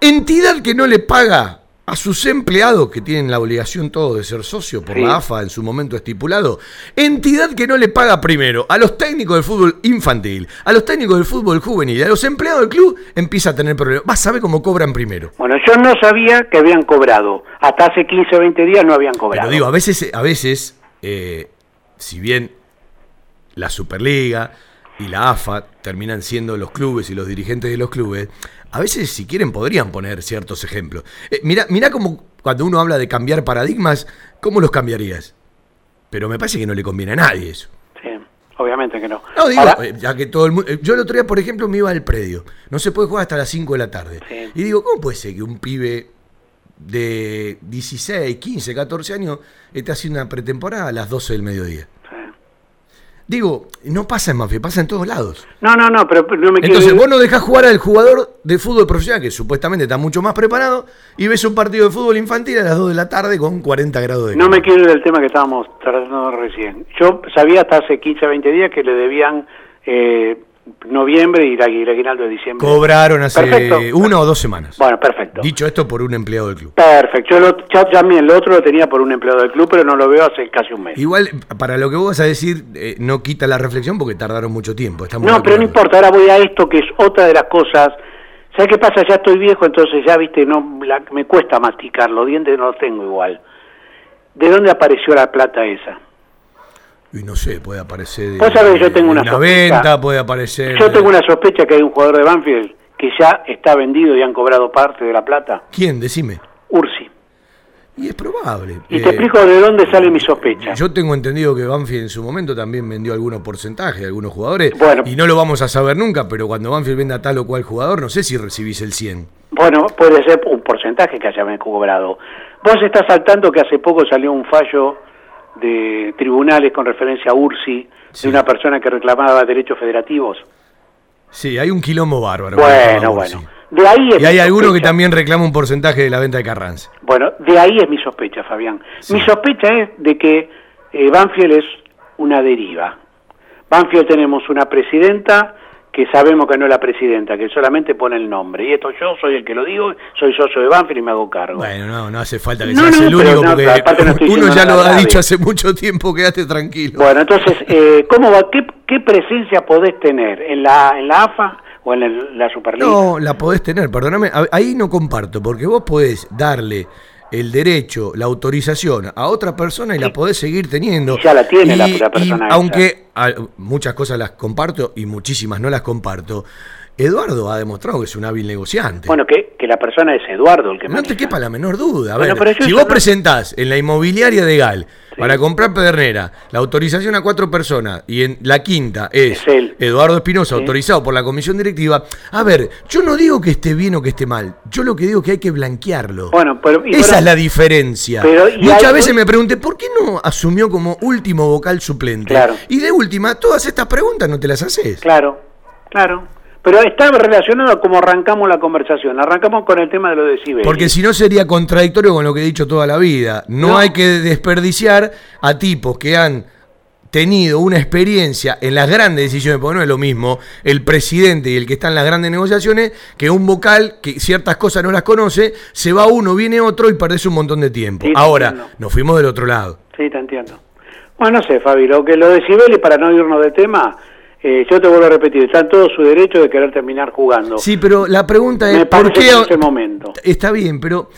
Entidad que no le paga a sus empleados, que tienen la obligación todo de ser socio por Sí. la AFA en su momento estipulado, entidad que no le paga primero a los técnicos del fútbol infantil, a los técnicos del fútbol juvenil, a los empleados del club, empieza a tener problemas. Vas a ver cómo cobran primero. Bueno, yo no sabía que habían cobrado. Hasta hace 15 o 20 días no habían cobrado. Pero digo, a veces, a veces eh, si bien la Superliga y la AFA terminan siendo los clubes y los dirigentes de los clubes, a veces si quieren podrían poner ciertos ejemplos. Eh, mira, mira cómo cuando uno habla de cambiar paradigmas, ¿cómo los cambiarías? Pero me parece que no le conviene a nadie eso. Sí, obviamente que no. No, digo, Ahora, eh, ya que todo el mundo. Yo el otro día, por ejemplo, me iba al predio. No se puede jugar hasta las 5 de la tarde. Sí. Y digo, ¿cómo puede ser que un pibe de 16, 15, 14 años esté haciendo una pretemporada a las 12 del mediodía? Digo, no pasa en Mafia, pasa en todos lados. No, no, no, pero no me Entonces quiero... vos no dejás jugar al jugador de fútbol profesional, que supuestamente está mucho más preparado, y ves un partido de fútbol infantil a las 2 de la tarde con 40 grados de No me quiero ir del tema que estábamos tratando recién. Yo sabía hasta hace 15 o 20 días que le debían eh, noviembre y el aguinaldo de diciembre. Cobraron hace Perfecto. una o dos semanas. Bueno, perfecto. Dicho esto por un empleado del club. Perfecto. Yo, lo, también lo otro lo tenía por un empleado del club, pero no lo veo hace casi un mes. Igual, para lo que vos vas a decir, eh, no quita la reflexión porque tardaron mucho tiempo. estamos No, pero no importa, ahora voy a esto que es otra de las cosas. ¿Sabes qué pasa? Ya estoy viejo, entonces ya, viste, no la- me cuesta masticar, los dientes no los tengo igual. ¿De dónde apareció la plata esa? Y no sé, puede aparecer de, Vos sabés, yo tengo una una sospecha. venta, puede aparecer... Yo tengo una sospecha que hay un jugador de Banfield que ya está vendido y han cobrado parte de la plata. ¿Quién? Decime. Ursi. Y es probable. Y Eh, te explico de dónde sale mi sospecha. Yo tengo entendido que Banfield en su momento también vendió algunos porcentajes de algunos jugadores. Bueno. Y no lo vamos a saber nunca, pero cuando Banfield venda tal o cual jugador, no sé si recibís el 100. Bueno, puede ser un porcentaje que hayan cobrado. Vos estás saltando que hace poco salió un fallo de tribunales con referencia a Ursi, Sí. de una persona que reclamaba derechos federativos. Sí, hay un quilombo bárbaro. Bueno, bueno. De ahí es Y hay alguno que también reclama un porcentaje de la venta de Carranza. Bueno, de ahí es mi sospecha, Fabián. Sí. Mi sospecha es de que eh, Banfield es una deriva. Banfield tenemos una presidenta que sabemos que no es la presidenta, que solamente pone el nombre. Y esto yo soy el que lo digo, soy socio de Banfield y me hago cargo. Bueno, no, no hace falta que No, seas no, el único porque no uno ya lo ha dicho hace mucho tiempo, quédate tranquilo. Bueno, entonces, eh, ¿cómo va? ¿Qué, qué presencia podés tener? ¿En la, en la AFA o en el- la Superliga? No, la podés tener, perdóname, ahí no comparto, porque vos podés darle el derecho, la autorización a otra persona y la podés seguir teniendo. Y ya la tiene la- Y- la persona y aunque a- muchas cosas las comparto y muchísimas no las comparto, Eduardo ha demostrado que es un hábil negociante. Bueno, que, que la persona es Eduardo el que no maneja. te quepa la menor duda. A Bueno, ver, si vos no- presentás en la inmobiliaria de Gal para comprar Pedernera la autorización a cuatro personas y en la quinta es. Eduardo Espinosa, Sí. autorizado por la comisión directiva. A ver, yo no digo que esté bien o que esté mal. Yo lo que digo es que hay que blanquearlo. Bueno, pero... y Esa es la diferencia. Pero, Muchas hay- veces me pregunté, ¿por qué no asumió como último vocal suplente? Claro. Y de última, todas estas preguntas no te las haces. Claro, claro. Pero está relacionado a cómo arrancamos la conversación. Arrancamos con el tema de los decibeles. Porque si no sería contradictorio con lo que he dicho toda la vida. No, No. hay que desperdiciar a tipos que han tenido una experiencia en las grandes decisiones, porque no es lo mismo el presidente y el que está en las grandes negociaciones, que un vocal que ciertas cosas no las conoce, se va uno, viene otro y perdés un montón de tiempo. Sí, Ahora, nos fuimos del otro lado. Sí, te entiendo. Bueno, no sé, Fabi, lo que los decibeles, para no irnos de tema, eh, yo te vuelvo a repetir, está en todo su derecho de querer terminar jugando. Sí, pero la pregunta es, Me ¿por qué? que es el momento. Está bien, pero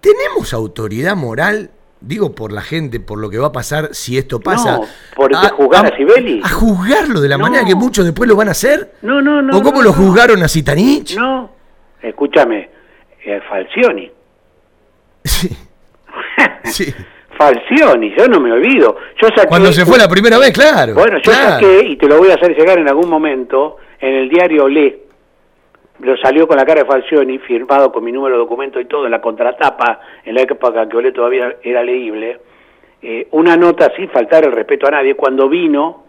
¿tenemos autoridad moral? Digo por la gente, por lo que va a pasar si esto pasa. No, ¿por qué juzgar a Sibeli? ¿A juzgarlo de la No. manera que muchos después lo van a hacer? No, no, no. ¿O cómo no, lo juzgaron a Zitanich? No, escúchame, eh, Falcioni. Sí, sí. Falcioni, yo no me olvido. Yo saqué, Cuando se fue la primera vez, claro. Bueno, yo claro. saqué, y te lo voy a hacer llegar en algún momento, en el diario Olé, lo salió con la cara de Falcioni, firmado con mi número de documento y todo, en la contratapa, en la época que Olé todavía era leíble, eh, una nota sin faltar el respeto a nadie, cuando vino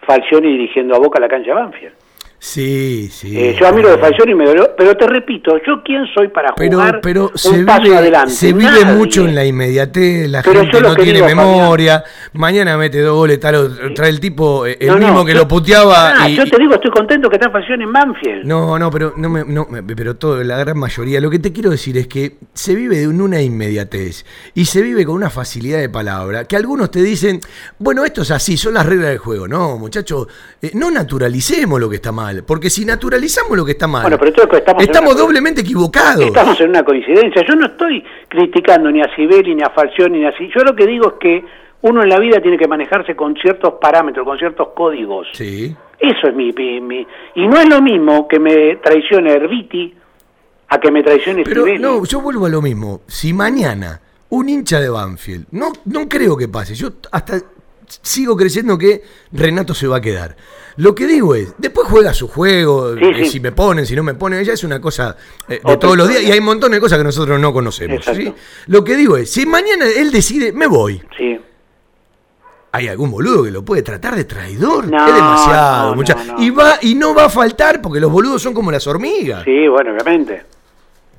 Falcioni dirigiendo a Boca la cancha Banfield. Sí, sí. Eh, yo a mí lo de Falcioni me dolió, pero te repito, ¿yo quién soy para Pero, jugar pero un se paso vive, adelante? se vive mucho en la inmediatez, la Pero gente no tiene digo, memoria. Mañana mete dos goles, tal, trae el tipo, eh, el No, no, mismo que yo- lo puteaba. Ah, y, yo te digo, estoy contento que está Falcioni en Banfield. No, no, pero no me, no, me- pero todo, la gran mayoría. Lo que te quiero decir es que se vive en una inmediatez y se vive con una facilidad de palabra que algunos te dicen, bueno, esto es así, son las reglas del juego. No, muchachos, eh, no naturalicemos lo que está mal, porque si naturalizamos lo que está mal, Bueno, pero entonces estamos doblemente equivocados. Estamos en una coincidencia. Yo no estoy criticando ni a Sibeli, ni a Falcioni, ni así. Yo lo que digo es que uno en la vida tiene que manejarse con ciertos parámetros, con ciertos códigos. Sí. Eso es mi, mi, mi- Y no es lo mismo que me traicione Herbiti a que me traicione Pero Sibeli. no, yo vuelvo a lo mismo. Si mañana un hincha de Banfield, no, no creo que pase, yo hasta sigo creyendo que Renato se va a quedar. Lo que digo es, después juega su juego, Sí, eh, sí. si me ponen, si no me ponen, ya es una cosa eh, de Otra todos los días y hay montones de cosas que nosotros no conocemos. Lo que digo es, si mañana él decide, me voy, Sí. hay algún boludo que lo puede tratar de traidor. No, es demasiado, no, mucha- no, no. Y, va, y no va a faltar porque los boludos son como las hormigas. Sí, bueno, obviamente.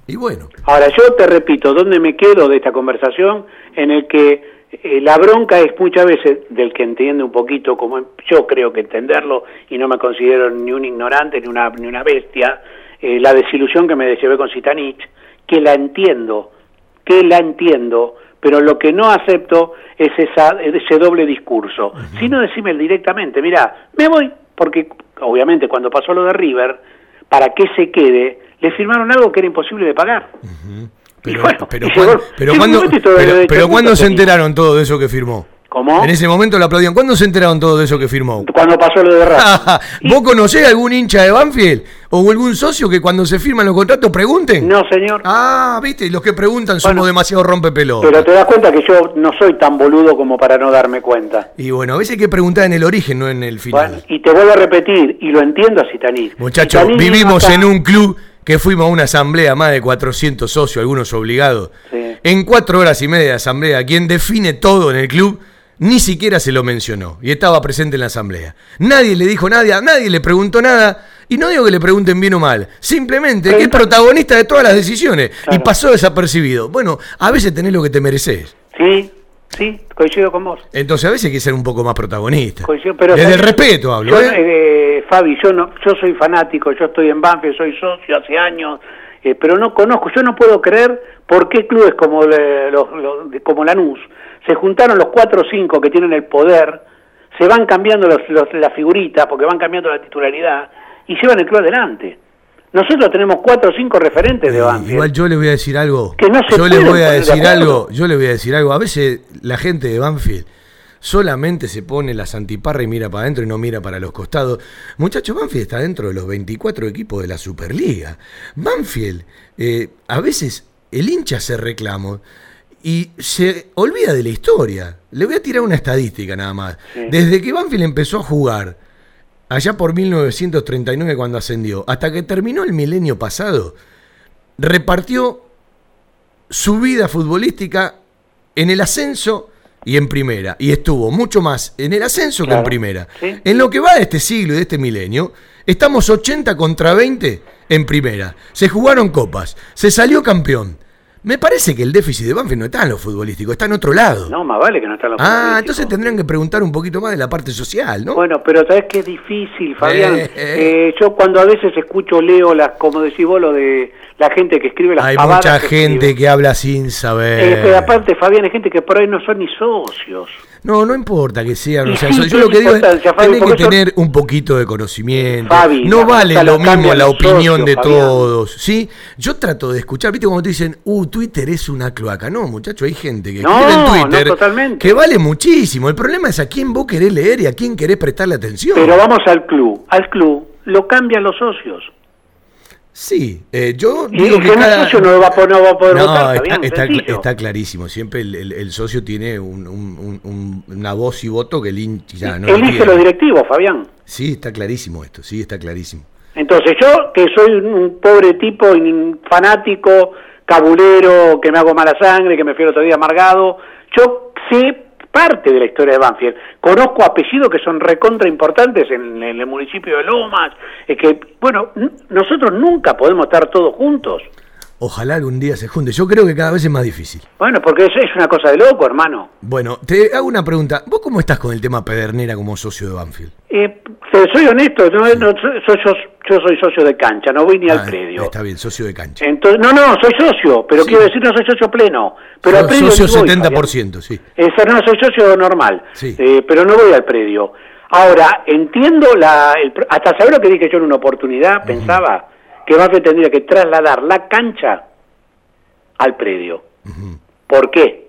Y bueno. Ahora, yo te repito, ¿dónde me quedo de esta conversación? En el que eh, la bronca es muchas veces del que entiende un poquito, como yo creo que entenderlo, y no me considero ni un ignorante ni una, ni una bestia, eh, la desilusión que me llevé con Sitanich, que la entiendo, que la entiendo, pero lo que no acepto es esa, ese doble discurso. Sino decime directamente, mira, me voy, porque obviamente cuando pasó lo de River, para que se quede, le firmaron algo que era imposible de pagar. Pero, bueno, pero, cuando, momento y todo pero, el pero mundo ¿cuándo se enteraron todo de eso que firmó? ¿Cómo? En ese momento lo aplaudían. ¿Cuándo se enteraron todo de eso que firmó? Cuando pasó lo de Racing. ¿Vos conocés algún hincha de Banfield? ¿O algún socio que cuando se firman los contratos pregunten? No, señor. Ah, viste, los que preguntan somos Bueno, demasiado rompepelotas. Pero te das cuenta que yo no soy tan boludo como para no darme cuenta. Y bueno, a veces hay que preguntar en el origen, no en el final. Bueno, y te vuelvo a repetir, y lo entiendo a Sitanich. Muchachos, vivimos acá- en un club que fuimos a una asamblea, más de 400 socios, algunos obligados. Sí. En cuatro horas y media de asamblea, quien define todo en el club, ni siquiera se lo mencionó y estaba presente en la asamblea. Nadie le dijo nada, nadie le preguntó nada. Y no digo que le pregunten bien o mal, simplemente que es protagonista de todas las decisiones y pasó desapercibido. Bueno, a veces tenés lo que te mereces. Sí, Sí, coincido con vos. Entonces a veces hay que ser un poco más protagonista. Coincido, pero Desde respeto hablo, Yo, ¿eh? eh, Fabi, yo no, yo soy fanático, yo estoy en Banfield, soy socio hace años, eh, pero no conozco, yo no puedo creer por qué clubes como, le- los, los- como Lanús se juntaron los cuatro o cinco que tienen el poder, se van cambiando los, los- la figurita, porque van cambiando la titularidad, y llevan el club adelante. Nosotros tenemos cuatro o cinco referentes de Eh, Banfield. Igual yo le voy a decir algo. Que no se yo le pueden voy a de decir algo. Yo le voy a decir algo. A veces la gente de Banfield solamente se pone la santiparra y mira para adentro y no mira para los costados. Muchachos, Banfield está dentro de los 24 equipos de la Superliga. Banfield, eh, a veces el hincha hace reclamos y se olvida de la historia. Le voy a tirar una estadística nada más. Desde que Banfield empezó a jugar, allá por 1939 cuando ascendió, hasta que terminó el milenio pasado, repartió su vida futbolística en el ascenso y en primera. Y estuvo mucho más en el ascenso que en primera. sí. En lo que va de este siglo y de este milenio, estamos 80 contra 20 en primera. Se jugaron copas, se salió campeón. Me parece que el déficit de Banfield no está en lo futbolístico, está en otro lado. No, más vale que no está en los ah, futbolísticos. entonces tendrían que preguntar un poquito más de la parte social, ¿no? Bueno, pero sabes que es difícil, Fabián. Eh, eh. Eh, yo cuando a veces escucho, leo las, como decís vos, lo de la gente que escribe las Hay mucha que gente escribe. que habla sin saber. Pero aparte, Fabián, hay gente que por ahí no son ni socios. No, no importa que sean, o Y sea, sí yo, lo que digo es Fabi, que tener un poquito de conocimiento. Fabi, no vale lo mismo la opinión de Fabián. todos, ¿sí? Yo trato de escuchar, ¿viste cuando te dicen, "Uh, Twitter es una cloaca"? No, muchacho, hay gente que No, escribe en no, Twitter totalmente. que vale muchísimo. El problema es a quién vos querés leer y a quién querés prestarle atención. Pero vamos al club. Al club lo cambian los socios. Sí, eh, yo Y digo que cada... socio no va a poder, no va a poder No, votar, está, está cl- sencillo. está clarísimo. Siempre el, el- el socio tiene un- un- un- un- una voz y voto que el hincha ya no Elige los directivos, Fabián. Sí, está clarísimo esto, sí, está clarísimo. Entonces yo, que soy un, pobre tipo fanático, cabulero, que me hago mala sangre, que me fui el otro día amargado, yo sé parte de la historia de Banfield. Conozco apellidos que son recontra importantes en, en el municipio de Lomas, es que, bueno, nosotros nunca podemos estar todos juntos. Ojalá algún día se junte. Yo creo que cada vez es más difícil. Bueno, porque eso es una cosa de loco, hermano. Bueno, te hago una pregunta. ¿Vos cómo estás con el tema Pedernera como socio de Banfield? Eh, te soy honesto, no, no, soy- yo, yo soy socio de cancha, no voy ni al Ah, predio. Está bien, socio de cancha. Entonces, no, no, soy socio, pero Sí. quiero decir no soy socio pleno. Pero al So- predio socio voy, 70%, sí. No, soy socio normal, Sí. eh, pero no voy al predio. Ahora, entiendo la... el hasta saber lo que dije yo en una oportunidad, pensaba que Banfield tendría que trasladar la cancha al predio. ¿Por qué?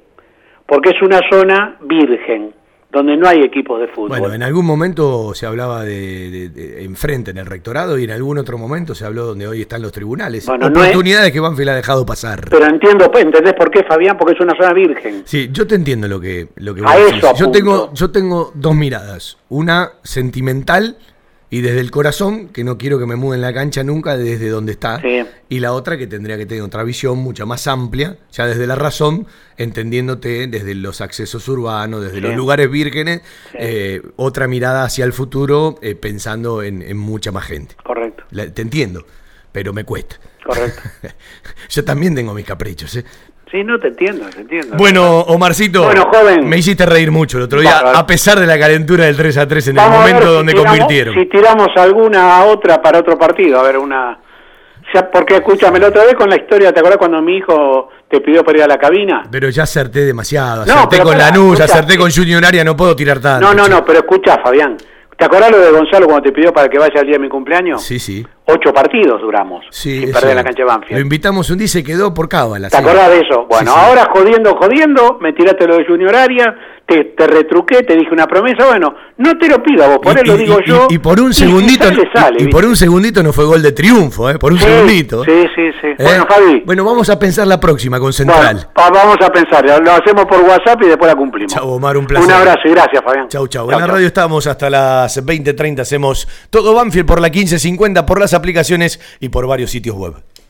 Porque es una zona virgen, donde no hay equipos de fútbol. Bueno, en algún momento se hablaba de, de- de- enfrente en el rectorado y en algún otro momento se habló donde hoy están los tribunales. Bueno, no es- Oportunidades que Banfield ha dejado pasar. Pero entiendo, pues, ¿entendés por qué, Fabián? Porque es una zona virgen. Sí, yo te entiendo lo que, lo que A vos eso decís. Yo tengo, yo tengo dos miradas. Una sentimental y desde el corazón, que no quiero que me muden la cancha nunca desde donde está. Sí. Y la otra que tendría que tener otra visión mucha más amplia, ya desde la razón, entendiéndote desde los accesos urbanos, desde los lugares vírgenes, eh, otra mirada hacia el futuro, eh, pensando en, en mucha más gente. Correcto, La- te entiendo, pero me cuesta. correcto. Yo también tengo mis caprichos, ¿eh? Sí, no te entiendo, te entiendo. Bueno, Omarcito, Bueno, joven. me hiciste reír mucho el otro día, a pesar de la calentura del 3 a 3 en el momento si donde tiramos- convirtieron. Si tiramos alguna otra para otro partido, a ver, una... Ya, porque escúchame, la otra vez con la historia, ¿te acuerdas cuando mi hijo te pidió para ir a la cabina? Pero ya acerté demasiado, acerté con pará, Lanús, escucha. acerté con Junior Aria, no puedo tirar tanto. No, no, no, pero escucha, Fabián. ¿Te acuerdas lo de Gonzalo cuando te pidió para que vaya al día de mi cumpleaños? Sí, sí. Ocho partidos duramos sí sin perder en la cancha de Lo Banfield. invitamos un día y se quedó por cábala. ¿Te acordás de eso? Bueno, Sí, sí. ahora jodiendo, jodiendo, me tiraste lo de Junior Aria, te, te retruqué, te dije una promesa, bueno, no te lo pido a vos, por Y- él lo digo y- yo. Y, por un si segundito, sale, sale, y, por un segundito no fue gol de triunfo, ¿eh? Por un segundito. Sí, sí, sí. ¿Eh? Bueno, Fabi, Bueno, vamos a pensar la próxima con Central. bueno, vamos a pensar, lo hacemos por WhatsApp y después la cumplimos. Chau, Omar, un placer. Un abrazo y gracias, Fabián. Chau, chau. En la radio estamos hasta las 20.30. Hacemos todo Banfield por la 15.50, por las aplicaciones y por varios sitios web.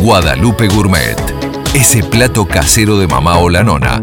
Guadalupe Gourmet. Ese plato casero de mamá o la nona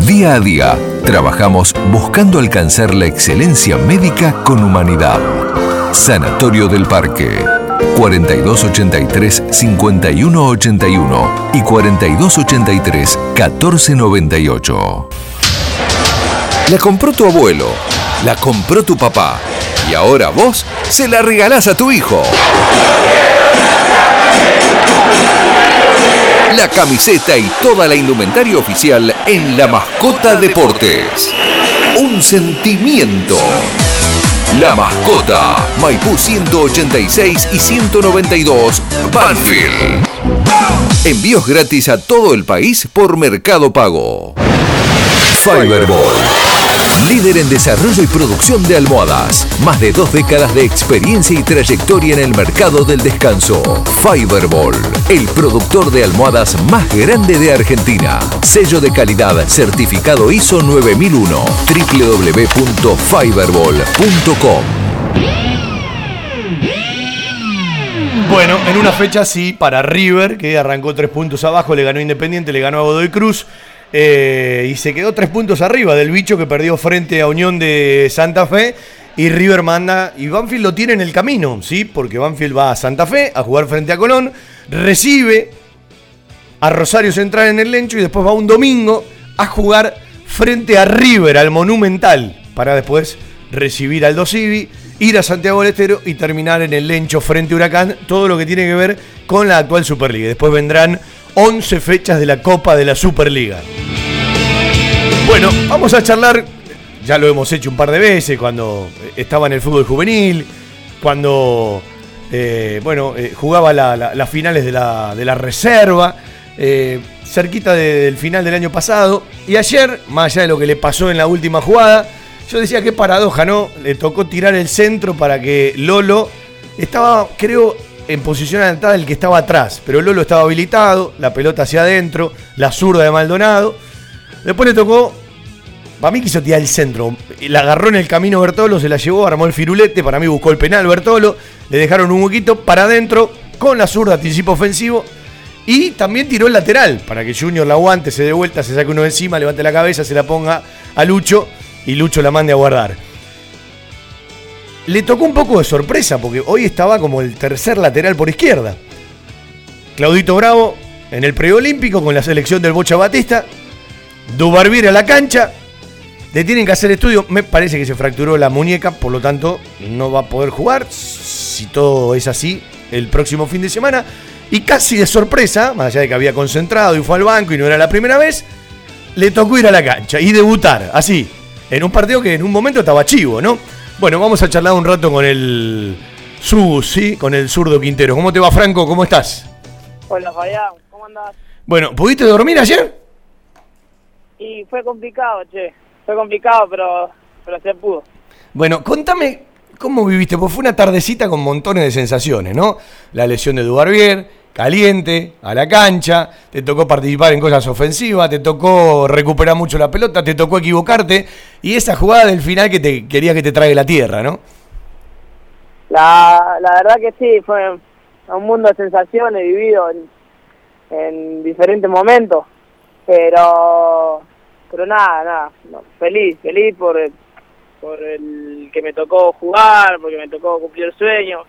Día a día, trabajamos buscando alcanzar la excelencia médica con humanidad. Sanatorio del Parque. 4283-5181 y 4283-1498. La compró tu abuelo, la compró tu papá y ahora vos se la regalás a tu hijo. La camiseta y toda la indumentaria oficial en La Mascota Deportes. Un sentimiento. La Mascota, Maipú 186 y 192, Banfield. Envíos gratis a todo el país por Mercado Pago. Fiberball. Líder en desarrollo y producción de almohadas. Más de dos décadas de experiencia y trayectoria en el mercado del descanso. Fiberball. El productor de almohadas más grande de Argentina. Sello de calidad certificado ISO 9001. www.fiberball.com. Bueno, en una fecha sí para River, que arrancó tres puntos abajo, le ganó Independiente, le ganó a Godoy Cruz. Eh, y se quedó tres puntos arriba del bicho que perdió frente a Unión de Santa Fe. Y River manda, y Banfield lo tiene en el camino, ¿sí? Porque Banfield va a Santa Fe a jugar frente a Colón, recibe a Rosario Central en el Lencho y después va un domingo a jugar frente a River, al Monumental, para después recibir al Dosivi, ir a Santiago del Estero y terminar en el Lencho frente a Huracán, todo lo que tiene que ver con la actual Superliga. Después vendrán 11 fechas de la Copa de la Superliga. Bueno, vamos a charlar, ya lo hemos hecho un par de veces, cuando estaba en el fútbol juvenil, cuando eh, bueno, eh, jugaba la- la- las finales de la, de la reserva, eh, cerquita de- del final del año pasado. Y ayer, más allá de lo que le pasó en la última jugada, yo decía qué paradoja, ¿no? Le tocó tirar el centro para que Lolo estaba, creo, en posición adelantada el que estaba atrás, pero Lolo estaba habilitado, la pelota hacia adentro, la zurda de Maldonado. Después le tocó para mí quiso tirar el centro. La agarró en el camino Bertolo, se la llevó, armó el firulete. Para mí buscó el penal Bertolo. Le dejaron un huequito para adentro con la zurda, anticipo ofensivo. Y también tiró el lateral para que Junior la aguante, se dé vuelta, se saque uno de encima, levante la cabeza, se la ponga a Lucho y Lucho la mande a guardar. Le tocó un poco de sorpresa porque hoy estaba como el tercer lateral por izquierda. Claudito Bravo en el preolímpico con la selección del Bocha Batista. Dubarbier a la cancha. Le tienen que hacer estudio. Me parece que se fracturó la muñeca, por lo tanto no va a poder jugar. Si todo es así, el próximo fin de semana. Y casi de sorpresa, más allá de que había concentrado y fue al banco y no era la primera vez, le tocó ir a la cancha y debutar, así, en un partido que en un momento estaba chivo, ¿no? Bueno, vamos a charlar un rato con el Su, ¿sí? Con el zurdo Quintero. ¿Cómo te va, Franco? ¿Cómo estás? Hola Fabián, ¿cómo andás? Bueno, ¿pudiste dormir ayer? Y fue complicado, che. Fue complicado, pero, pero se pudo. Bueno, contame cómo viviste, porque fue una tardecita con montones de sensaciones, ¿no? La lesión de Dubarbier, caliente, a la cancha, te tocó participar en cosas ofensivas, te tocó recuperar mucho la pelota, te tocó equivocarte, y esa jugada del final que te quería que te trague la tierra, ¿no? La, la verdad que sí, fue un mundo de sensaciones vivido en, en diferentes momentos. Pero, pero nada, nada, feliz, feliz por, el- por el que me tocó jugar, porque me tocó cumplir el sueño,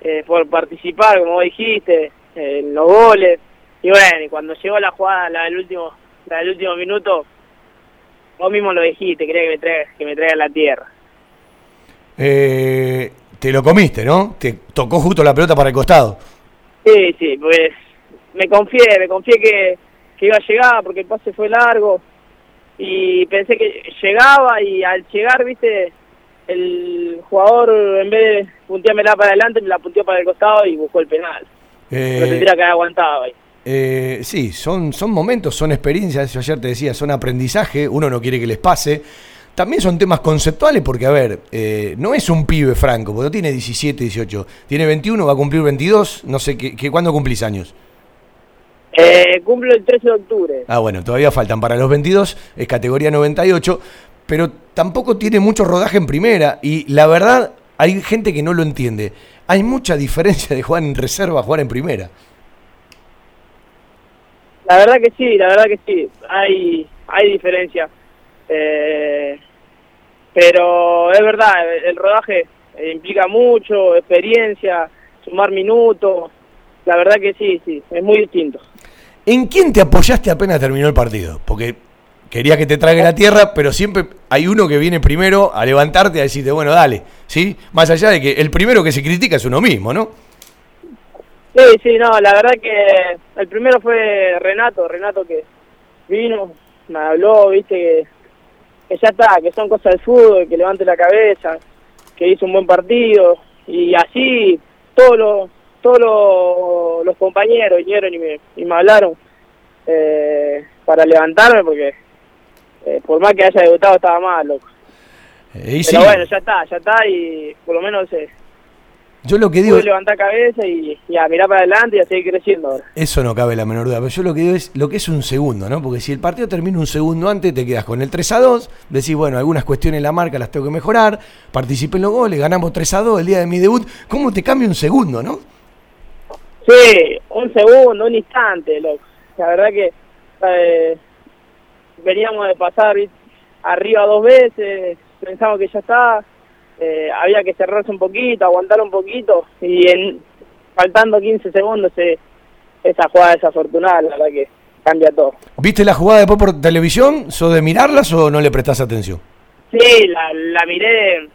eh, por participar, como dijiste, en los goles. y bueno, y cuando llegó la jugada, la del último, la del último minuto, vos mismo lo dijiste, quería que me traiga, que me traiga la tierra. Eh, te lo comiste, ¿no? Te tocó justo la pelota para el costado. Sí, sí, pues me confié, me confié que, que iba a llegar porque el pase fue largo y pensé que llegaba y al llegar, viste, el jugador en vez de punteármela para adelante, me la punteó para el costado y buscó el penal. Eh, Pero tendría que haber aguantado ahí. Eh, sí, son, son momentos, son experiencias, yo ayer te decía, son aprendizaje, uno no quiere que les pase. También son temas conceptuales porque, a ver, eh, no es un pibe franco, porque no tiene 17, 18, tiene 21, va a cumplir 22, no sé, ¿qué, qué, ¿cuándo cumplís años? Eh, cumplo el 13 de octubre. Ah, bueno, todavía faltan para los 22, es categoría 98, pero tampoco tiene mucho rodaje en primera y la verdad hay gente que no lo entiende. Hay mucha diferencia de jugar en reserva a jugar en primera. La verdad que sí, la verdad que sí, hay, hay diferencia. Eh, pero es verdad, el, el rodaje eh, implica mucho, experiencia, sumar minutos. La verdad que sí, sí, es muy distinto. ¿En quién te apoyaste apenas terminó el partido? Porque quería que te trague la tierra, pero siempre hay uno que viene primero a levantarte, a decirte, bueno, dale, ¿sí? Más allá de que el primero que se critica es uno mismo, ¿no? Sí, sí, no, la verdad que el primero fue Renato, Renato que vino, me habló, viste, que, que ya está, que son cosas del fútbol, que levante la cabeza, que hizo un buen partido, y así todos los todos los, compañeros vinieron y me, y me hablaron eh, para levantarme porque eh, por más que haya debutado estaba mal, loco. Eh, y Pero sí, bueno, ya está, ya está y por lo menos eh, yo lo que digo, levantar cabeza y, y a mirar para adelante y a seguir creciendo ahora. eso no cabe la menor duda, pero yo lo que digo es lo que es un segundo, ¿no? Porque si el partido termina un segundo antes, te quedas con el 3 a 2, decís, bueno, algunas cuestiones en la marca las tengo que mejorar, participé en los goles, ganamos 3 a 2 el día de mi debut, ¿cómo te cambia un segundo, no? Sí, un segundo, un instante, loco. La verdad que eh, veníamos de pasar arriba dos veces, pensamos que ya está, eh, había que cerrarse un poquito, aguantar un poquito y en, faltando 15 segundos eh, esa jugada desafortunada, la verdad que cambia todo. ¿Viste la jugada después por televisión? ¿Sos de mirarlas o no le prestás atención? Sí, la, la miré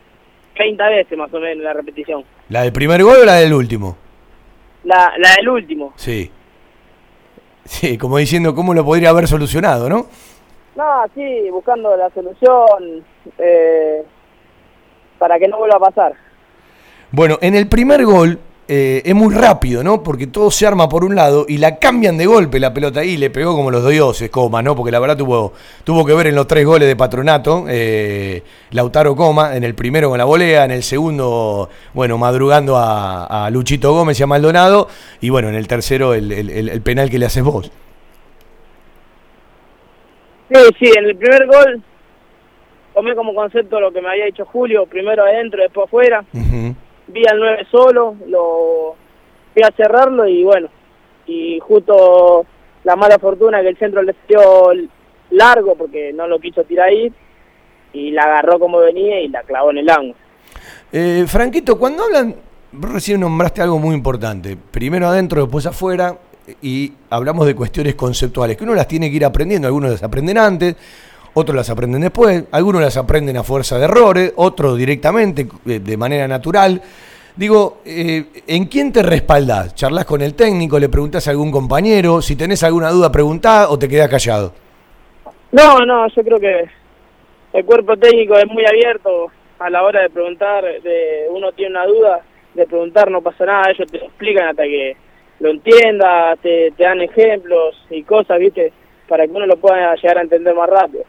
30 veces más o menos la repetición. ¿La del primer gol o la del último? La, la del último. Sí. Sí, como diciendo cómo lo podría haber solucionado, ¿no? No, sí, buscando la solución eh, para que no vuelva a pasar. Bueno, en el primer gol eh, es muy rápido, ¿no? Porque todo se arma por un lado y la cambian de golpe la pelota ahí, le pegó como los dioses, Coma, ¿no? Porque la verdad tuvo, tuvo que ver en los tres goles de Patronato, eh, Lautaro Coma, en el primero con la volea, en el segundo, bueno, madrugando a, a Luchito Gómez y a Maldonado, y bueno, en el tercero el, el- el- penal que le haces vos. Sí, sí, en el primer gol tomé como concepto lo que me había dicho Julio, primero adentro, después afuera. Vi al 9 solo, lo fui a cerrarlo y bueno, y justo la mala fortuna que el centro le dio largo porque no lo quiso tirar ahí y la agarró como venía y la clavó en el ángulo. Eh, Franquito, cuando hablan, vos recién nombraste algo muy importante. Primero adentro, después afuera, y hablamos de cuestiones conceptuales, que uno las tiene que ir aprendiendo. Algunos las aprenden antes, otros las aprenden después, algunos las aprenden a fuerza de errores, otros directamente, eh, de manera natural. Digo, eh, ¿en quién te respaldás? ¿Charlas con el técnico? ¿Le preguntás a algún compañero? Si tenés alguna duda, preguntá o te quedás callado. No, no, yo creo que el cuerpo técnico es muy abierto a la hora de preguntar, de uno tiene una duda, de preguntar no pasa nada, ellos te explican hasta que lo entienda, te, te dan ejemplos y cosas, viste, para que uno lo pueda llegar a entender más rápido.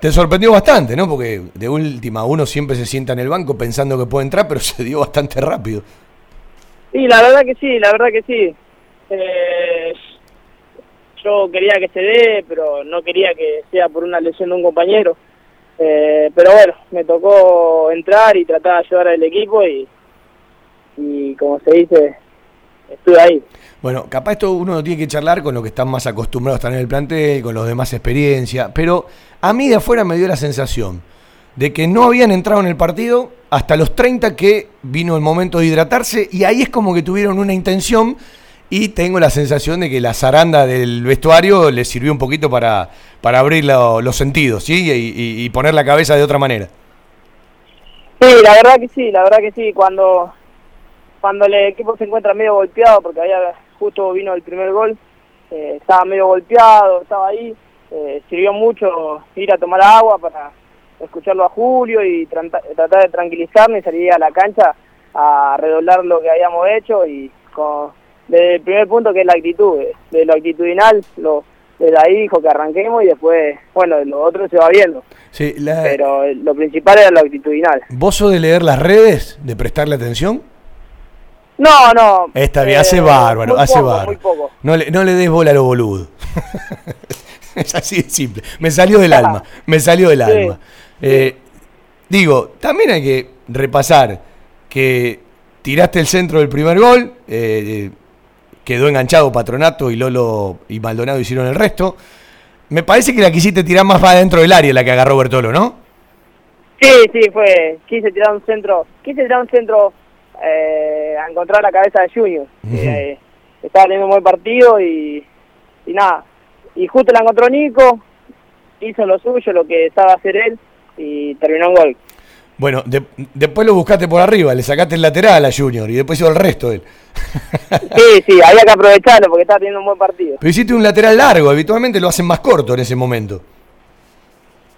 Te sorprendió bastante, ¿no? Porque de última uno siempre se sienta en el banco pensando que puede entrar, pero se dio bastante rápido. Sí, la verdad que sí, la verdad que sí. Eh, yo quería que se dé, pero no quería que sea por una lesión de un compañero. Eh, pero bueno, me tocó entrar y tratar de ayudar al equipo y, y como se dice, estuve ahí. Bueno, capaz esto uno tiene que charlar con los que están más acostumbrados a estar en el plantel, con los de más experiencia, pero a mí de afuera me dio la sensación de que no habían entrado en el partido hasta los 30 que vino el momento de hidratarse y ahí es como que tuvieron una intención y tengo la sensación de que la zaranda del vestuario le sirvió un poquito para, para abrir lo- los sentidos, ¿sí? Y, y- y poner la cabeza de otra manera. Sí, la verdad que sí, la verdad que sí. Cuando cuando el equipo se encuentra medio golpeado, porque había justo vino el primer gol, eh, estaba medio golpeado, estaba ahí, eh, sirvió mucho ir a tomar agua para escucharlo a Julio y tratar de tranquilizarme y salir a la cancha a redoblar lo que habíamos hecho y con, desde el primer punto que es la actitud, eh, de lo actitudinal, lo, desde ahí dijo que arranquemos y después, bueno, lo otro se va viendo, Sí, la- pero lo principal era lo actitudinal. ¿Vos sos de leer las redes, de prestarle atención? No, no. Está bien, eh, hace bárbaro, muy hace poco, bárbaro. Muy poco. No le, no le des bola a lo boludo. es así de simple. Me salió del alma, me salió del Sí. alma. Eh, digo, también hay que repasar que tiraste el centro del primer gol, eh, quedó enganchado Patronato y Lolo y Maldonado hicieron el resto. Me parece que la quisiste tirar más para adentro del área la que agarró Bertolo, ¿no? Sí, sí, fue. Quise tirar un centro. Quise tirar un centro eh, a encontrar la cabeza de Junior. Eh, estaba teniendo un buen partido y, y nada. Y justo la encontró Nico, hizo lo suyo, lo que estaba hacer él y terminó en gol. Bueno, de- después lo buscaste por arriba, le sacaste el lateral a Junior y después hizo el resto él. Sí, sí, había que aprovecharlo porque estaba teniendo un buen partido. Pero hiciste un lateral largo, habitualmente lo hacen más corto en ese momento.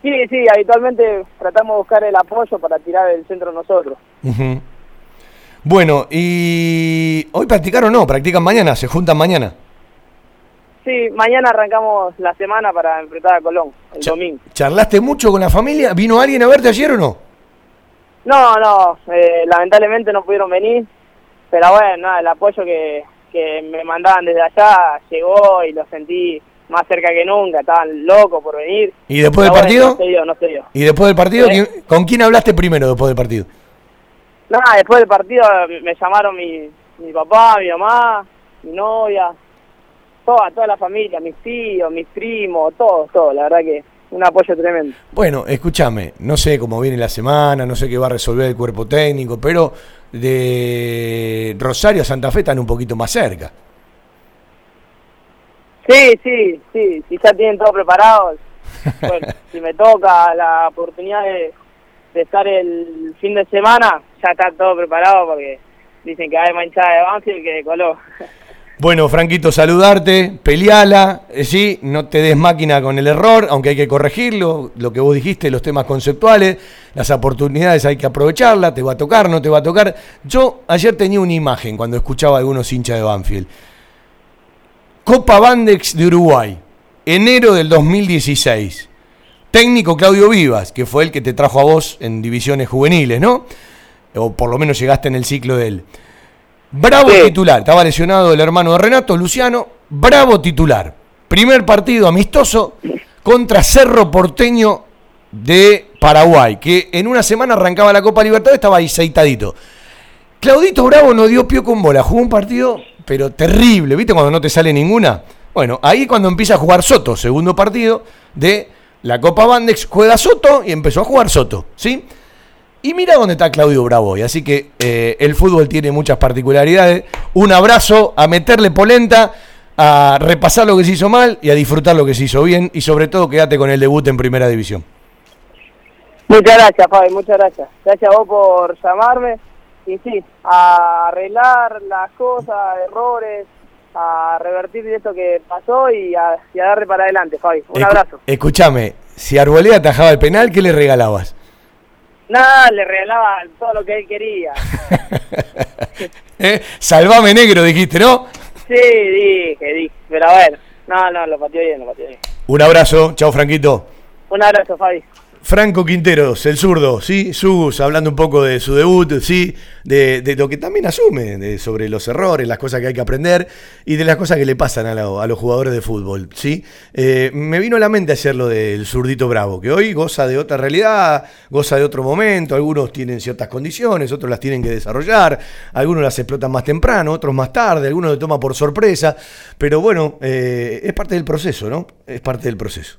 Sí, sí, habitualmente tratamos de buscar el apoyo para tirar el centro nosotros. Bueno, y hoy practicaron o no, practican mañana, se juntan mañana. Sí, mañana arrancamos la semana para enfrentar a Colón, el domingo. ¿Charlaste mucho con la familia? ¿Vino alguien a verte ayer o no? No, no, eh, lamentablemente no pudieron venir, pero bueno, nada, el apoyo que, que me mandaban desde allá llegó y lo sentí más cerca que nunca, estaban locos por venir. ¿Y después Pero del bueno, partido? No se dio, no se dio. ¿Y después del partido? ¿quién- ¿Con quién hablaste primero después del partido? Nada, después del partido me llamaron mi, mi papá, mi mamá, mi novia, toda, toda la familia, mis tíos, mis primos, todos, todos, la verdad que un apoyo tremendo. Bueno, escúchame, no sé cómo viene la semana, no sé qué va a resolver el cuerpo técnico, pero de Rosario a Santa Fe están un poquito más cerca. Sí, sí, sí, si ya tienen todo preparado. Bueno, si me toca la oportunidad de, de estar el fin de semana, ya está todo preparado porque dicen que hay manchada de Banfield que de color. Bueno, Franquito, saludarte, peleala, eh, sí, no te des máquina con el error, aunque hay que corregirlo, lo que vos dijiste, los temas conceptuales, las oportunidades hay que aprovecharlas, te va a tocar, no te va a tocar. Yo ayer tenía una imagen cuando escuchaba a algunos hinchas de Banfield. Copa Bandex de Uruguay, enero del 2016. Técnico Claudio Vivas, que fue el que te trajo a vos en divisiones juveniles, ¿no? O por lo menos llegaste en el ciclo de él. Bravo titular, estaba lesionado el hermano de Renato, Luciano, bravo titular. Primer partido amistoso contra Cerro Porteño de Paraguay, que en una semana arrancaba la Copa Libertadores, estaba ahí aceitadito. Claudito Bravo no dio pie con bola, jugó un partido, pero terrible, ¿viste? Cuando no te sale ninguna. Bueno, ahí cuando empieza a jugar Soto, segundo partido de la Copa Bandex, juega Soto y empezó a jugar Soto, ¿sí? Y mira dónde está Claudio Bravo hoy. Así que eh, el fútbol tiene muchas particularidades. Un abrazo, a meterle polenta, a repasar lo que se hizo mal y a disfrutar lo que se hizo bien. Y sobre todo, quédate con el debut en Primera División. Muchas gracias, Fabi, muchas gracias. Gracias a vos por llamarme. Y sí, a arreglar las cosas, errores, a revertir esto que pasó y a, y a darle para adelante, Fabi. Un Escu- abrazo. Escuchame, si Arboleda atajaba el penal, ¿qué le regalabas? Nada, le regalaba todo lo que él quería. ¿Eh? Salvame negro, dijiste, ¿no? Sí, dije, dije. Pero a ver, no, no, lo pateó bien, lo pateó bien. Un abrazo, chao Franquito. Un abrazo, Fabi. Franco Quinteros, el zurdo, ¿sí? Sus, hablando un poco de su debut, ¿sí? De, lo que también asume, sobre los errores, las cosas que hay que aprender y de las cosas que le pasan a, lo- a los jugadores de fútbol, ¿sí? Eh, me vino a la mente ayer lo del zurdito bravo, que hoy goza de otra realidad, goza de otro momento, algunos tienen ciertas condiciones, otros las tienen que desarrollar, algunos las explotan más temprano, otros más tarde, algunos lo toma por sorpresa, pero bueno, eh, es parte del proceso, ¿no? Es parte del proceso.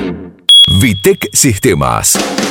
Vitec Sistemas.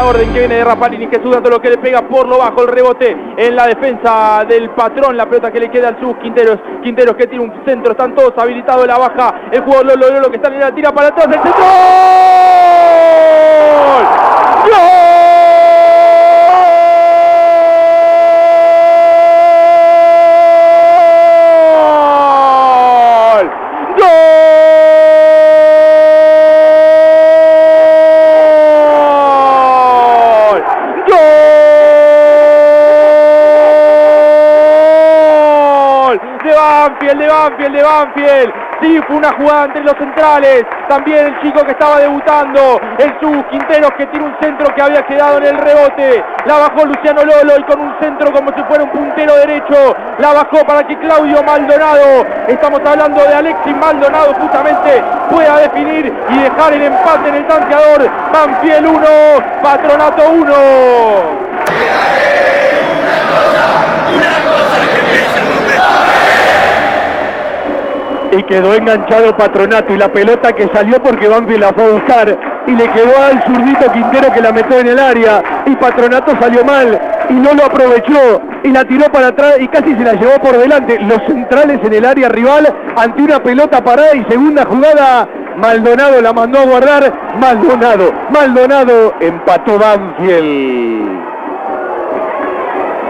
La orden que viene de Rapalini, Jesús dando lo que le pega por lo bajo, el rebote en la defensa del patrón, la pelota que le queda al sub Quinteros, Quinteros que tiene un centro, están todos habilitados, la baja, el jugador lo logró, lo que están en la tira para atrás, el centro. ¡Gol! Banfield, de Banfield, de Banfield. Sí, fue una jugada entre los centrales. También el chico que estaba debutando, el sub Quinteros, que tiene un centro que había quedado en el rebote. La bajó Luciano Lolo y con un centro como si fuera un puntero derecho. La bajó para que Claudio Maldonado, estamos hablando de Alexis Maldonado, justamente pueda definir y dejar el empate en el tanteador. Banfield 1, Patronato 1. Quedó enganchado Patronato y la pelota que salió porque Banfield la fue a buscar y le quedó al zurdito Quintero que la metió en el área y Patronato salió mal y no lo aprovechó y la tiró para atrás y casi se la llevó por delante. Los centrales en el área rival ante una pelota parada y segunda jugada. Maldonado la mandó a guardar. Maldonado Maldonado empató Banfield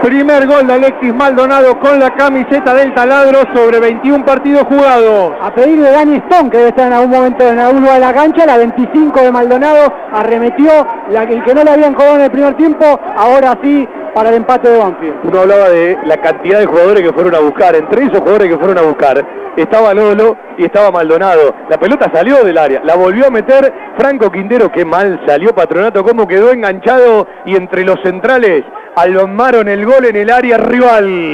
Primer gol de Alexis Maldonado con la camiseta del taladro sobre 21 partidos jugados. A pedir de Dani Stone, que debe estar en algún momento en algún lugar de la cancha, la 25 de Maldonado arremetió, el que no le habían cobrado en el primer tiempo, ahora sí para el empate de Banfield. Uno hablaba de la cantidad de jugadores que fueron a buscar. Entre esos jugadores que fueron a buscar estaba Lolo y estaba Maldonado. La pelota salió del área, la volvió a meter Franco Quintero, que mal salió Patronato, como quedó enganchado y entre los centrales almaron el gol en el área rival.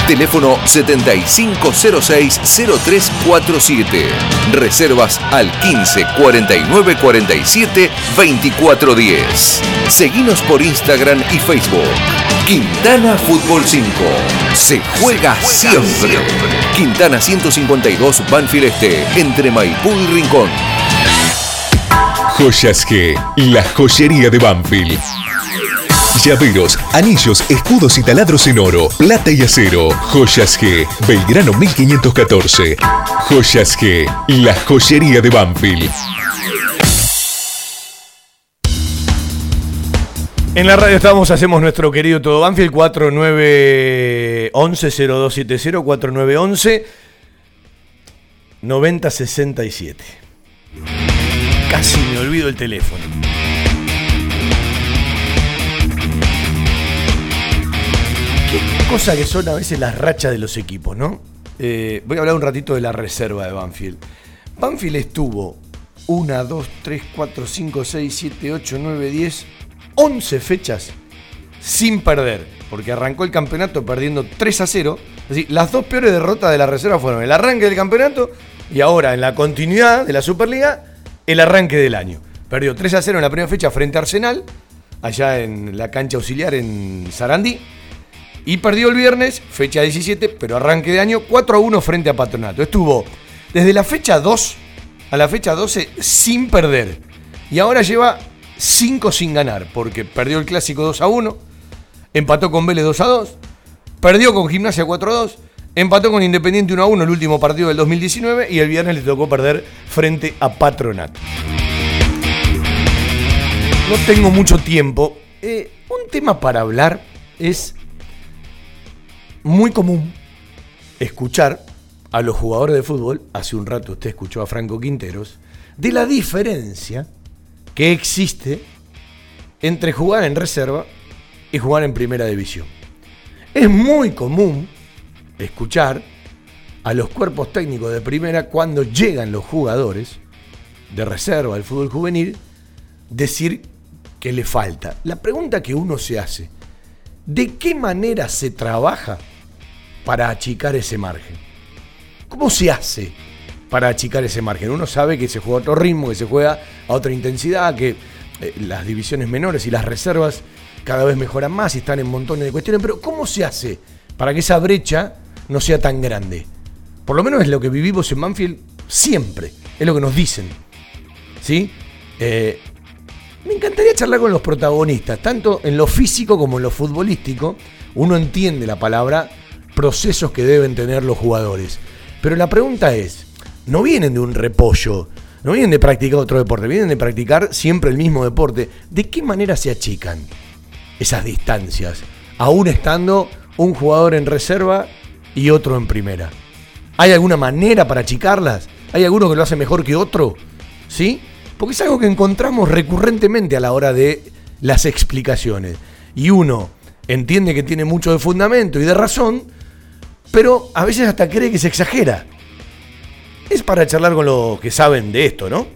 Teléfono 7506-0347. Reservas al 15 49 47 24 10. Seguinos por Instagram y Facebook. Quintana Fútbol 5. Se juega, siempre. Quintana 152 Banfield Este, entre Maipú y Rincón. Joyas G, la joyería de Banfield. Llaveros, anillos, escudos y taladros en oro, plata y acero. Joyas G, Belgrano 1514. Joyas G, la joyería de Banfield. En la radio estamos, hacemos nuestro querido Todo Banfield 4911-0270, 4911 9067. Casi me olvido el teléfono. Cosa que son a veces las rachas de los equipos, ¿no? Eh, voy a hablar un ratito de la reserva de Banfield. Banfield estuvo 1, 2, 3, 4, 5, 6, 7, 8, 9, 10, 11 fechas sin perder, porque arrancó el campeonato perdiendo 3 a 0. Es decir, las dos peores derrotas de la reserva fueron el arranque del campeonato y ahora en la continuidad de la Superliga, el arranque del año. Perdió 3 a 0 en la primera fecha frente a Arsenal, allá en la cancha auxiliar en Sarandí. Y perdió el viernes, fecha 17, pero arranque de año, 4 a 1 frente a Patronato. Estuvo desde la fecha 2 a la fecha 12 sin perder. Y ahora lleva 5 sin ganar, porque perdió el clásico 2 a 1, empató con Vélez 2 a 2, perdió con Gimnasia 4 a 2, empató con Independiente 1 a 1 el último partido del 2019 y el viernes le tocó perder frente a Patronato. No tengo mucho tiempo. Eh, un tema para hablar es muy común escuchar a los jugadores de fútbol, hace un rato usted escuchó a Franco Quinteros, de la diferencia que existe entre jugar en reserva y jugar en primera división. Es muy común escuchar a los cuerpos técnicos de primera cuando llegan los jugadores de reserva del fútbol juvenil decir que le falta. La pregunta que uno se hace, ¿de qué manera se trabaja para achicar ese margen? ¿Cómo se hace para achicar ese margen? Uno sabe que se juega a otro ritmo, que se juega a otra intensidad, que eh, las divisiones menores y las reservas cada vez mejoran más y están en montones de cuestiones, pero ¿cómo se hace para que esa brecha no sea tan grande? Por lo menos es lo que vivimos en Banfield siempre, es lo que nos dicen. ¿Sí? Eh, me encantaría charlar con los protagonistas, tanto en lo físico como en lo futbolístico. Uno entiende la palabra procesos que deben tener los jugadores. Pero la pregunta es, no vienen de un repollo, no vienen de practicar otro deporte, vienen de practicar siempre el mismo deporte. ¿De qué manera se achican esas distancias? Aún estando un jugador en reserva y otro en primera. ¿Hay alguna manera para achicarlas? ¿Hay alguno que lo hace mejor que otro? ¿Sí? Porque es algo que encontramos recurrentemente a la hora de las explicaciones. Y uno entiende que tiene mucho de fundamento y de razón, pero a veces hasta cree que se exagera. Es para charlar con los que saben de esto, ¿no?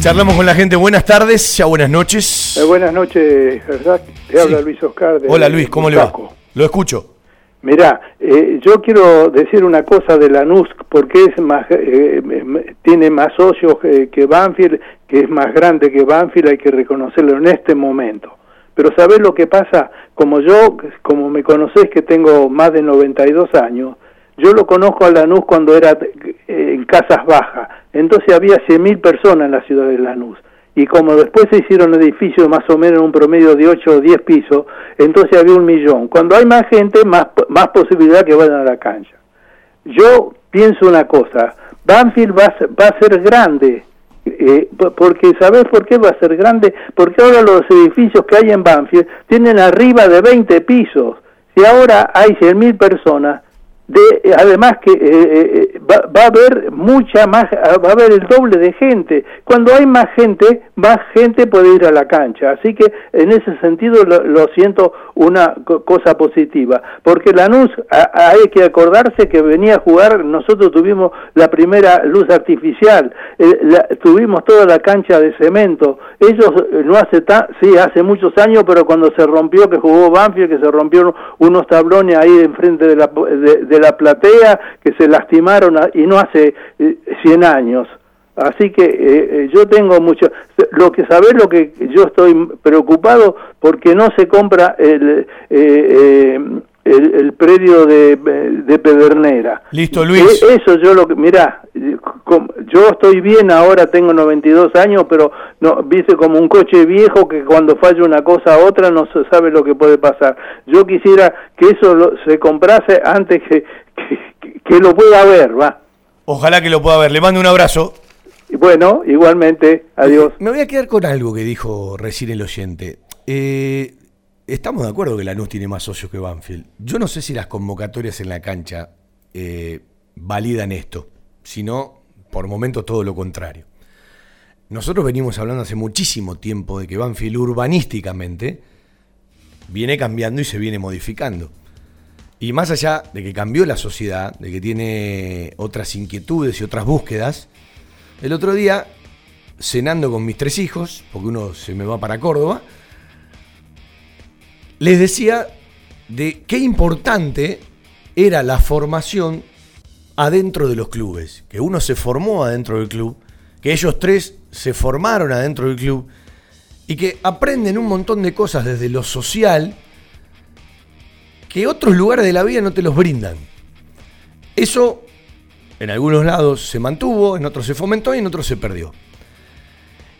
Charlamos con la gente. Buenas tardes, ya buenas noches. Eh, buenas noches, ¿verdad? Te habla Sí. Luis Oscar. de Hola Luis, ¿cómo le va? Lo escucho. Mirá, eh, yo quiero decir una cosa de Lanús, porque es más, eh, eh, tiene más socios que, que Banfield, que es más grande que Banfield, hay que reconocerlo en este momento. Pero ¿sabés lo que pasa? Como yo, como me conocés que tengo más de 92 años, yo lo conozco a Lanús cuando era eh, en casas bajas, entonces había 100.000 personas en la ciudad de Lanús. Y como después se hicieron edificios más o menos en un promedio de 8 o 10 pisos, entonces había un millón. Cuando hay más gente, más, más posibilidad que vayan a la cancha. Yo pienso una cosa, Banfield va va a ser grande, eh, po- porque ¿sabes por qué va a ser grande? Porque ahora los edificios que hay en Banfield tienen arriba de 20 pisos. Si ahora hay 100.000 personas, de, además que eh, eh, va, va a haber mucha más, va a haber el doble de gente. Cuando hay más gente, más gente puede ir a la cancha. Así que en ese sentido lo, lo siento una co- cosa positiva. Porque Lanús, a- a- hay que acordarse que venía a jugar, nosotros tuvimos la primera luz artificial, eh, la- tuvimos toda la cancha de cemento. Ellos eh, no hace tan, sí, hace muchos años, pero cuando se rompió, que jugó Banfield, que se rompieron unos tablones ahí enfrente de la, de, de la platea, que se lastimaron a- y no hace eh, 100 años. Así que eh, eh, yo tengo mucho, lo que sabés lo que yo estoy preocupado porque no se compra el, eh, eh, el, el predio de, de Pedernera. Listo, Luis. Eh, Eso yo lo que, mirá, yo estoy bien ahora, tengo 92 años, pero no, viste como un coche viejo que cuando falla una cosa a otra no se sabe lo que puede pasar. Yo quisiera que eso lo- se comprase antes que, que, que lo pueda ver, va. Ojalá que lo pueda ver. Le mando un abrazo. Y bueno, igualmente, adiós. Me voy a quedar con algo que dijo recién el oyente. Eh, estamos de acuerdo que Lanús tiene más socios que Banfield. Yo no sé si las convocatorias en la cancha eh, validan esto, sino por momentos todo lo contrario. Nosotros venimos hablando hace muchísimo tiempo de que Banfield urbanísticamente viene cambiando y se viene modificando. Y más allá de que cambió la sociedad, de que tiene otras inquietudes y otras búsquedas, el otro día, cenando con mis tres hijos, porque uno se me va para Córdoba, les decía de qué importante era la formación adentro de los clubes, que uno se formó adentro del club, que ellos tres se formaron adentro del club y que aprenden un montón de cosas desde lo social que otros lugares de la vida no te los brindan. Eso en algunos lados se mantuvo, en otros se fomentó y en otros se perdió.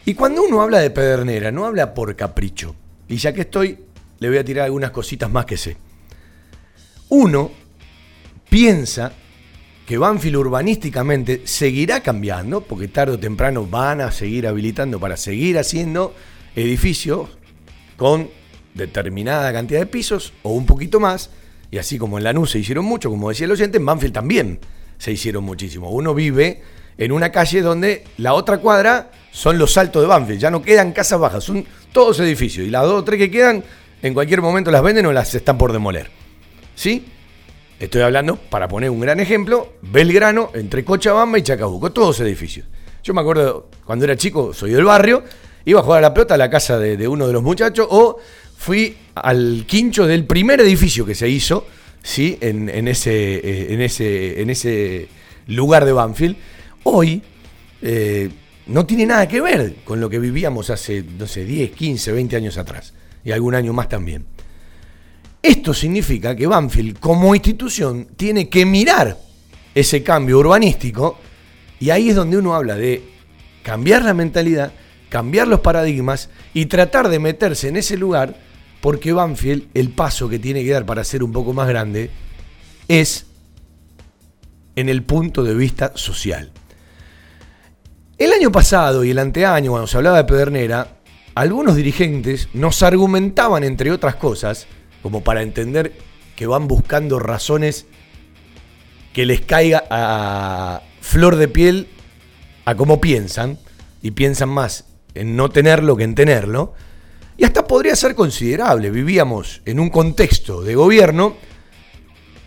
Y cuando uno habla de Pedernera, no habla por capricho. Y ya que estoy, le voy a tirar algunas cositas más que sé. Uno piensa que Banfield urbanísticamente seguirá cambiando, porque tarde o temprano van a seguir habilitando para seguir haciendo edificios con determinada cantidad de pisos o un poquito más, y así como en Lanús se hicieron mucho, como decía el oyente, en Banfield también se hicieron muchísimo. Uno vive en una calle donde la otra cuadra son los saltos de Banfield, ya no quedan casas bajas, son todos edificios, y las dos o tres que quedan en cualquier momento las venden o las están por demoler. ¿Sí? Estoy hablando, para poner un gran ejemplo, Belgrano, entre Cochabamba y Chacabuco, todos edificios. Yo me acuerdo, cuando era chico, soy del barrio, iba a jugar a la pelota a la casa de, uno de los muchachos o fui al quincho del primer edificio que se hizo, ¿sí? En, ese, eh, en, ese, en ese lugar de Banfield. Hoy eh, no tiene nada que ver con lo que vivíamos hace, no sé, 10, 15, 20 años atrás y algún año más también. Esto significa que Banfield como institución tiene que mirar ese cambio urbanístico y ahí es donde uno habla de cambiar la mentalidad, cambiar los paradigmas y tratar de meterse en ese lugar porque Banfield, el paso que tiene que dar para ser un poco más grande, es en el punto de vista social. El año pasado y el anteaño, cuando se hablaba de Pedernera, algunos dirigentes nos argumentaban, entre otras cosas, como para entender que van buscando razones que les caiga a flor de piel a cómo piensan, y piensan más en no tenerlo que en tenerlo, y hasta podría ser considerable. Vivíamos en un contexto de gobierno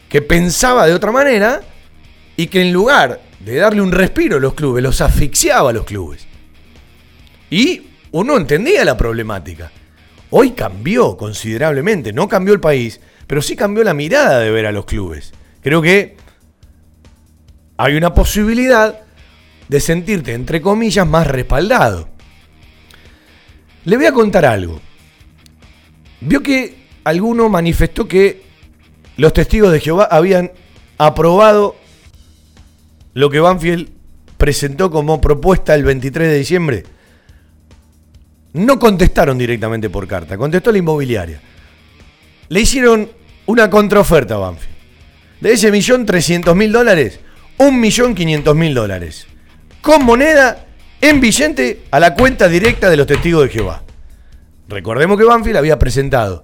que pensaba de otra manera y que en lugar de darle un respiro a los clubes, los asfixiaba a los clubes. Y uno entendía la problemática. Hoy cambió considerablemente, no cambió el país, pero sí cambió la mirada de ver a los clubes. Creo que hay una posibilidad de sentirte, entre comillas, más respaldado. Le voy a contar algo. Vio que alguno manifestó que los testigos de Jehová habían aprobado lo que Banfield presentó como propuesta el 23 de diciembre no contestaron directamente por carta, contestó la inmobiliaria. Le hicieron una contraoferta a Banfield. De ese millón trescientos mil dólares, un millón quinientos mil dólares. Con moneda en billete a la cuenta directa de los testigos de Jehová. Recordemos que Banfield había presentado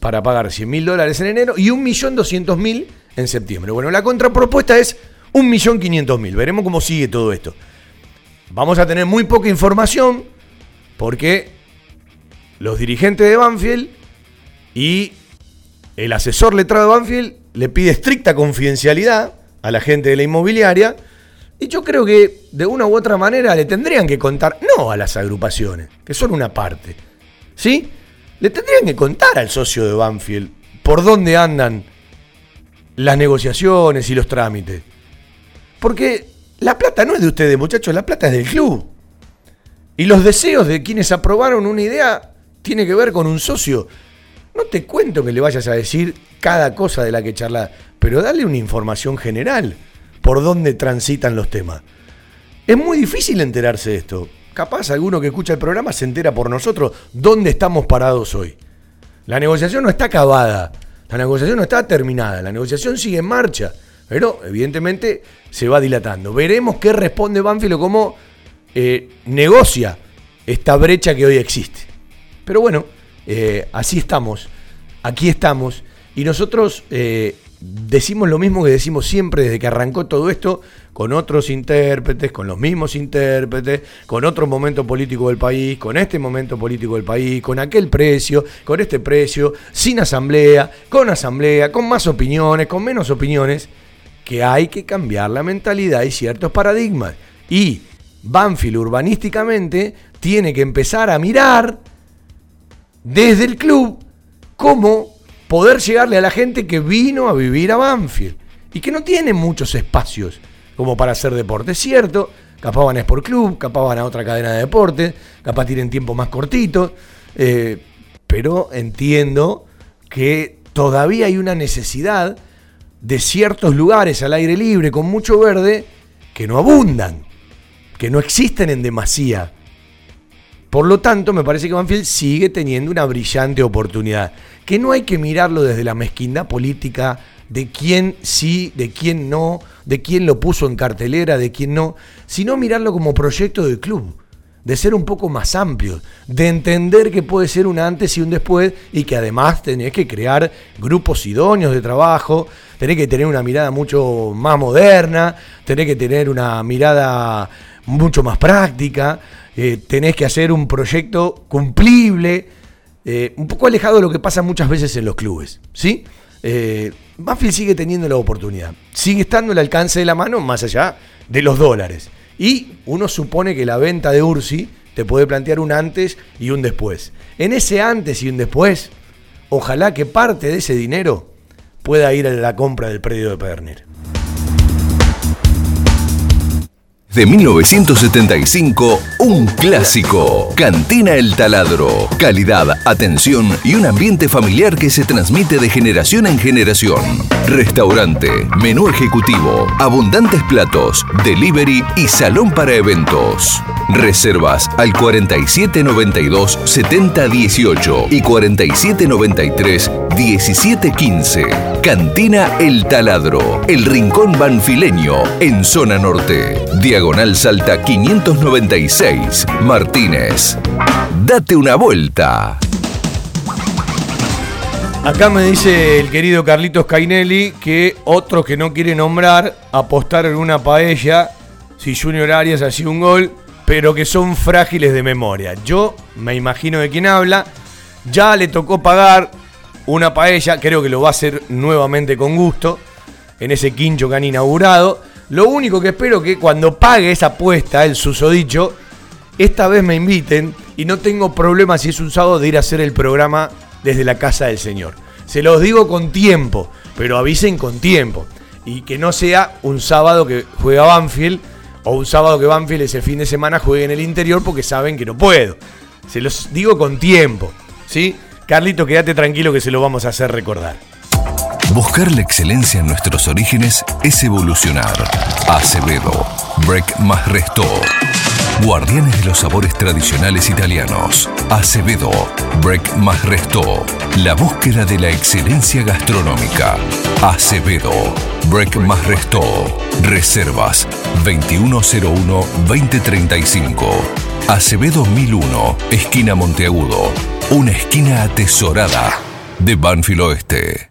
para pagar 100 mil dólares en enero y un millón doscientos mil en septiembre. Bueno, la contrapropuesta es un millón quinientos mil. Veremos cómo sigue todo esto. Vamos a tener muy poca información porque los dirigentes de Banfield y el asesor letrado de Banfield le pide estricta confidencialidad a la gente de la inmobiliaria. Y yo creo que de una u otra manera le tendrían que contar, no a las agrupaciones, que son una parte, ¿sí? Le tendrían que contar al socio de Banfield por dónde andan las negociaciones y los trámites. Porque la plata no es de ustedes, muchachos, la plata es del club. Y los deseos de quienes aprobaron una idea tiene que ver con un socio. No te cuento que le vayas a decir cada cosa de la que charla, pero dale una información general por dónde transitan los temas. Es muy difícil enterarse de esto. Capaz alguno que escucha el programa se entera por nosotros dónde estamos parados hoy. La negociación no está acabada, la negociación no está terminada, la negociación sigue en marcha, pero evidentemente se va dilatando. Veremos qué responde Banfield o cómo eh, negocia esta brecha que hoy existe. Pero bueno, eh, así estamos, aquí estamos, y nosotros eh, decimos lo mismo que decimos siempre desde que arrancó todo esto, con otros intérpretes, con los mismos intérpretes, con otro momento político del país, con este momento político del país, con aquel precio, con este precio, sin asamblea, con asamblea, con más opiniones, con menos opiniones, que hay que cambiar la mentalidad y ciertos paradigmas. Y Banfield urbanísticamente tiene que empezar a mirar desde el club cómo poder llegarle a la gente que vino a vivir a Banfield y que no tiene muchos espacios como para hacer deporte. Es cierto, capaz van a Sport Club, capaz van a otra cadena de deportes, capaz tienen tiempo más cortito, eh, pero entiendo que todavía hay una necesidad de ciertos lugares al aire libre con mucho verde que no abundan, que no existen en demasía. Por lo tanto, me parece que Banfield sigue teniendo una brillante oportunidad, que no hay que mirarlo desde la mezquindad política de quién sí, de quién no, de quién lo puso en cartelera, de quién no, sino mirarlo como proyecto del club, de ser un poco más amplio, de entender que puede ser un antes y un después y que además tenés que crear grupos idóneos de trabajo, tenés que tener una mirada mucho más moderna, tenés que tener una mirada mucho más práctica, eh, tenés que hacer un proyecto cumplible, eh, un poco alejado de lo que pasa muchas veces en los clubes, ¿sí? Eh, sigue teniendo la oportunidad, sigue estando al alcance de la mano más allá de los dólares. Y uno supone que la venta de Ursi te puede plantear un antes y un después. En ese antes y un después, ojalá que parte de ese dinero pueda ir a la compra del predio de Pederner. De 1975, un clásico. Cantina El Taladro. Calidad, atención y un ambiente familiar que se transmite de generación en generación. Restaurante, menú ejecutivo, abundantes platos, delivery y salón para eventos. Reservas al 4792 7018 y 4793 1715. Cantina El Taladro, el rincón banfileño en zona norte. Diagonal Salta 596, Martínez. Date una vuelta. Acá me dice el querido Carlitos Cainelli que otros que no quiere nombrar apostaron una paella si Junior Arias hacía un gol, pero que son frágiles de memoria. Yo me imagino de quién habla. Ya le tocó pagar una paella, creo que lo va a hacer nuevamente con gusto en ese quincho que han inaugurado. Lo único que espero que cuando pague esa apuesta, el susodicho, esta vez me inviten y no tengo problema si es un sábado de ir a hacer el programa desde la casa del Señor. Se los digo con tiempo, pero avisen con tiempo. Y que no sea un sábado que juega Banfield o un sábado que Banfield ese fin de semana juegue en el interior porque saben que no puedo. Se los digo con tiempo, ¿sí? Carlito, quédate tranquilo que se lo vamos a hacer recordar. Buscar la excelencia en nuestros orígenes es evolucionar. Acevedo, Break más Resto. Guardianes de los sabores tradicionales italianos. Acevedo, Break más Resto. La búsqueda de la excelencia gastronómica. Acevedo, Break más Resto. Reservas 2101-2035. Acevedo 1001, esquina Monteagudo. Una esquina atesorada de Banfield Oeste.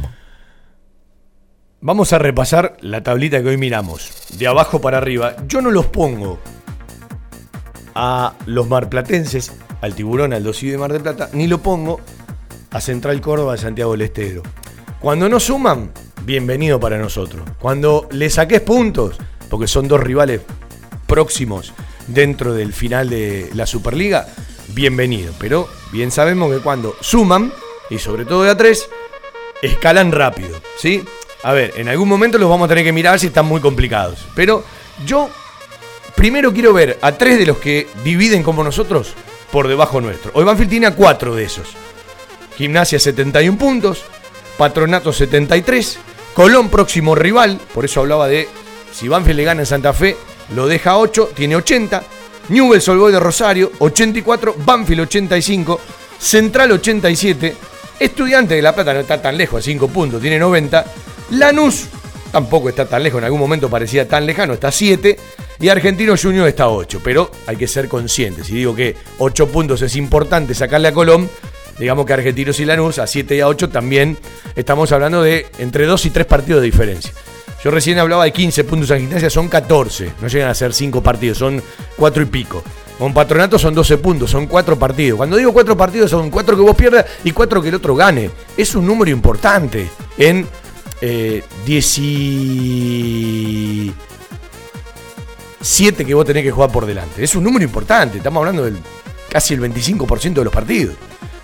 Vamos a repasar la tablita que hoy miramos, de abajo para arriba. Yo no los pongo a los marplatenses, al tiburón, al dosí de Mar del Plata, ni lo pongo a Central Córdoba de Santiago del Estero. Cuando no suman, bienvenido para nosotros. Cuando le saques puntos, porque son dos rivales próximos dentro del final de la Superliga, bienvenido. Pero bien sabemos que cuando suman, y sobre todo de a tres, escalan rápido, ¿sí? A ver, en algún momento los vamos a tener que mirar si están muy complicados. Pero yo primero quiero ver a tres de los que dividen como nosotros por debajo nuestro. Hoy Banfield tiene a cuatro de esos. Gimnasia 71 puntos, Patronato 73, Colón próximo rival, por eso hablaba de si Banfield le gana en Santa Fe, lo deja 8, tiene 80. Newell's Old Boys de Rosario, 84, Banfield 85, Central 87, Estudiante de La Plata no está tan lejos, a 5 puntos, tiene 90. Lanús tampoco está tan lejos, en algún momento parecía tan lejano, está a 7. Y Argentino Junior está a 8. Pero hay que ser conscientes. Si digo que 8 puntos es importante sacarle a Colón, digamos que Argentinos y Lanús a 7 y a 8 también estamos hablando de entre 2 y 3 partidos de diferencia. Yo recién hablaba de 15 puntos a gimnasia, son 14. No llegan a ser 5 partidos, son 4 y pico. Con Patronato son 12 puntos, son 4 partidos. Cuando digo 4 partidos son 4 que vos pierdas y 4 que el otro gane. Es un número importante en eh, 17 que vos tenés que jugar por delante. Es un número importante, estamos hablando del casi el 25% de los partidos.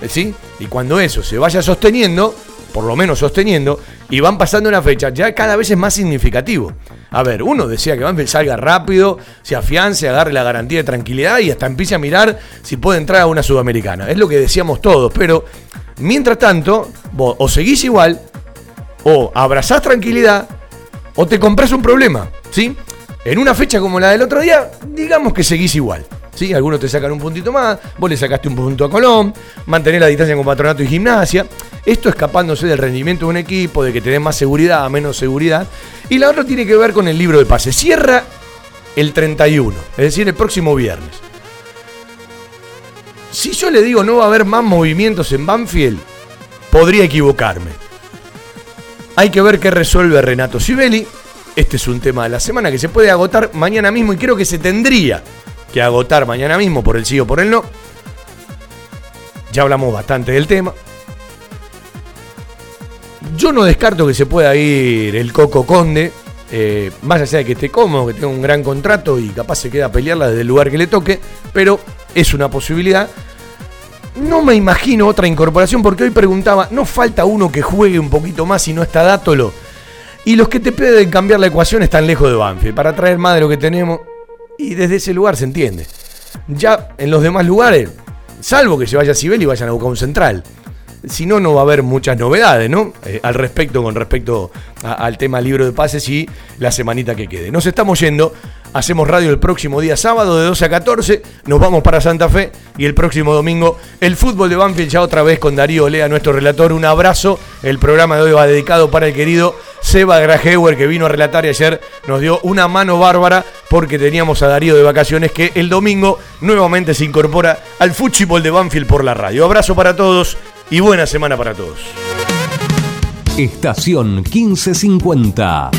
¿Sí? Y cuando eso se vaya sosteniendo, por lo menos sosteniendo, y van pasando la fecha, ya cada vez es más significativo. A ver, uno decía que Banfield salga rápido, se afiance, agarre la garantía de tranquilidad y hasta empiece a mirar si puede entrar a una sudamericana. Es lo que decíamos todos, pero mientras tanto, vos o seguís igual, o abrazás tranquilidad, o te compras un problema, ¿sí? En una fecha como la del otro día, digamos que seguís igual. ¿Sí? Algunos te sacan un puntito más, vos le sacaste un punto a Colón, mantener la distancia con patronato y gimnasia. Esto escapándose del rendimiento de un equipo, de que tenés más seguridad a menos seguridad. Y la otra tiene que ver con el libro de pase. Cierra el 31, es decir, el próximo viernes. Si yo le digo no va a haber más movimientos en Banfield, podría equivocarme. Hay que ver qué resuelve Renato Sibeli. Este es un tema de la semana que se puede agotar mañana mismo y creo que se tendría que agotar mañana mismo por el sí o por el no. Ya hablamos bastante del tema. Yo no descarto que se pueda ir el Coco Conde, eh, más allá de que esté cómodo, que tenga un gran contrato y capaz se queda a pelearla desde el lugar que le toque, pero es una posibilidad. No me imagino otra incorporación porque hoy preguntaba, ¿no falta uno que juegue un poquito más y no está Dátolo? Y los que te pueden cambiar la ecuación están lejos de Banfield. Para traer más de lo que tenemos, y desde ese lugar se entiende. Ya en los demás lugares, salvo que se vaya a Sibel y vayan a buscar un central. Si no, no va a haber muchas novedades, ¿no? Eh, al respecto, con respecto al tema libro de pases y la semanita que quede. Nos estamos yendo. Hacemos radio el próximo día sábado de 12 a 14. Nos vamos para Santa Fe. Y el próximo domingo, el fútbol de Banfield ya otra vez con Darío Olea, nuestro relator. Un abrazo. El programa de hoy va dedicado para el querido Seba Grajewer, que vino a relatar y ayer nos dio una mano bárbara porque teníamos a Darío de vacaciones, que el domingo nuevamente se incorpora al fútbol de Banfield por la radio. Abrazo para todos y buena semana para todos. Estación 1550.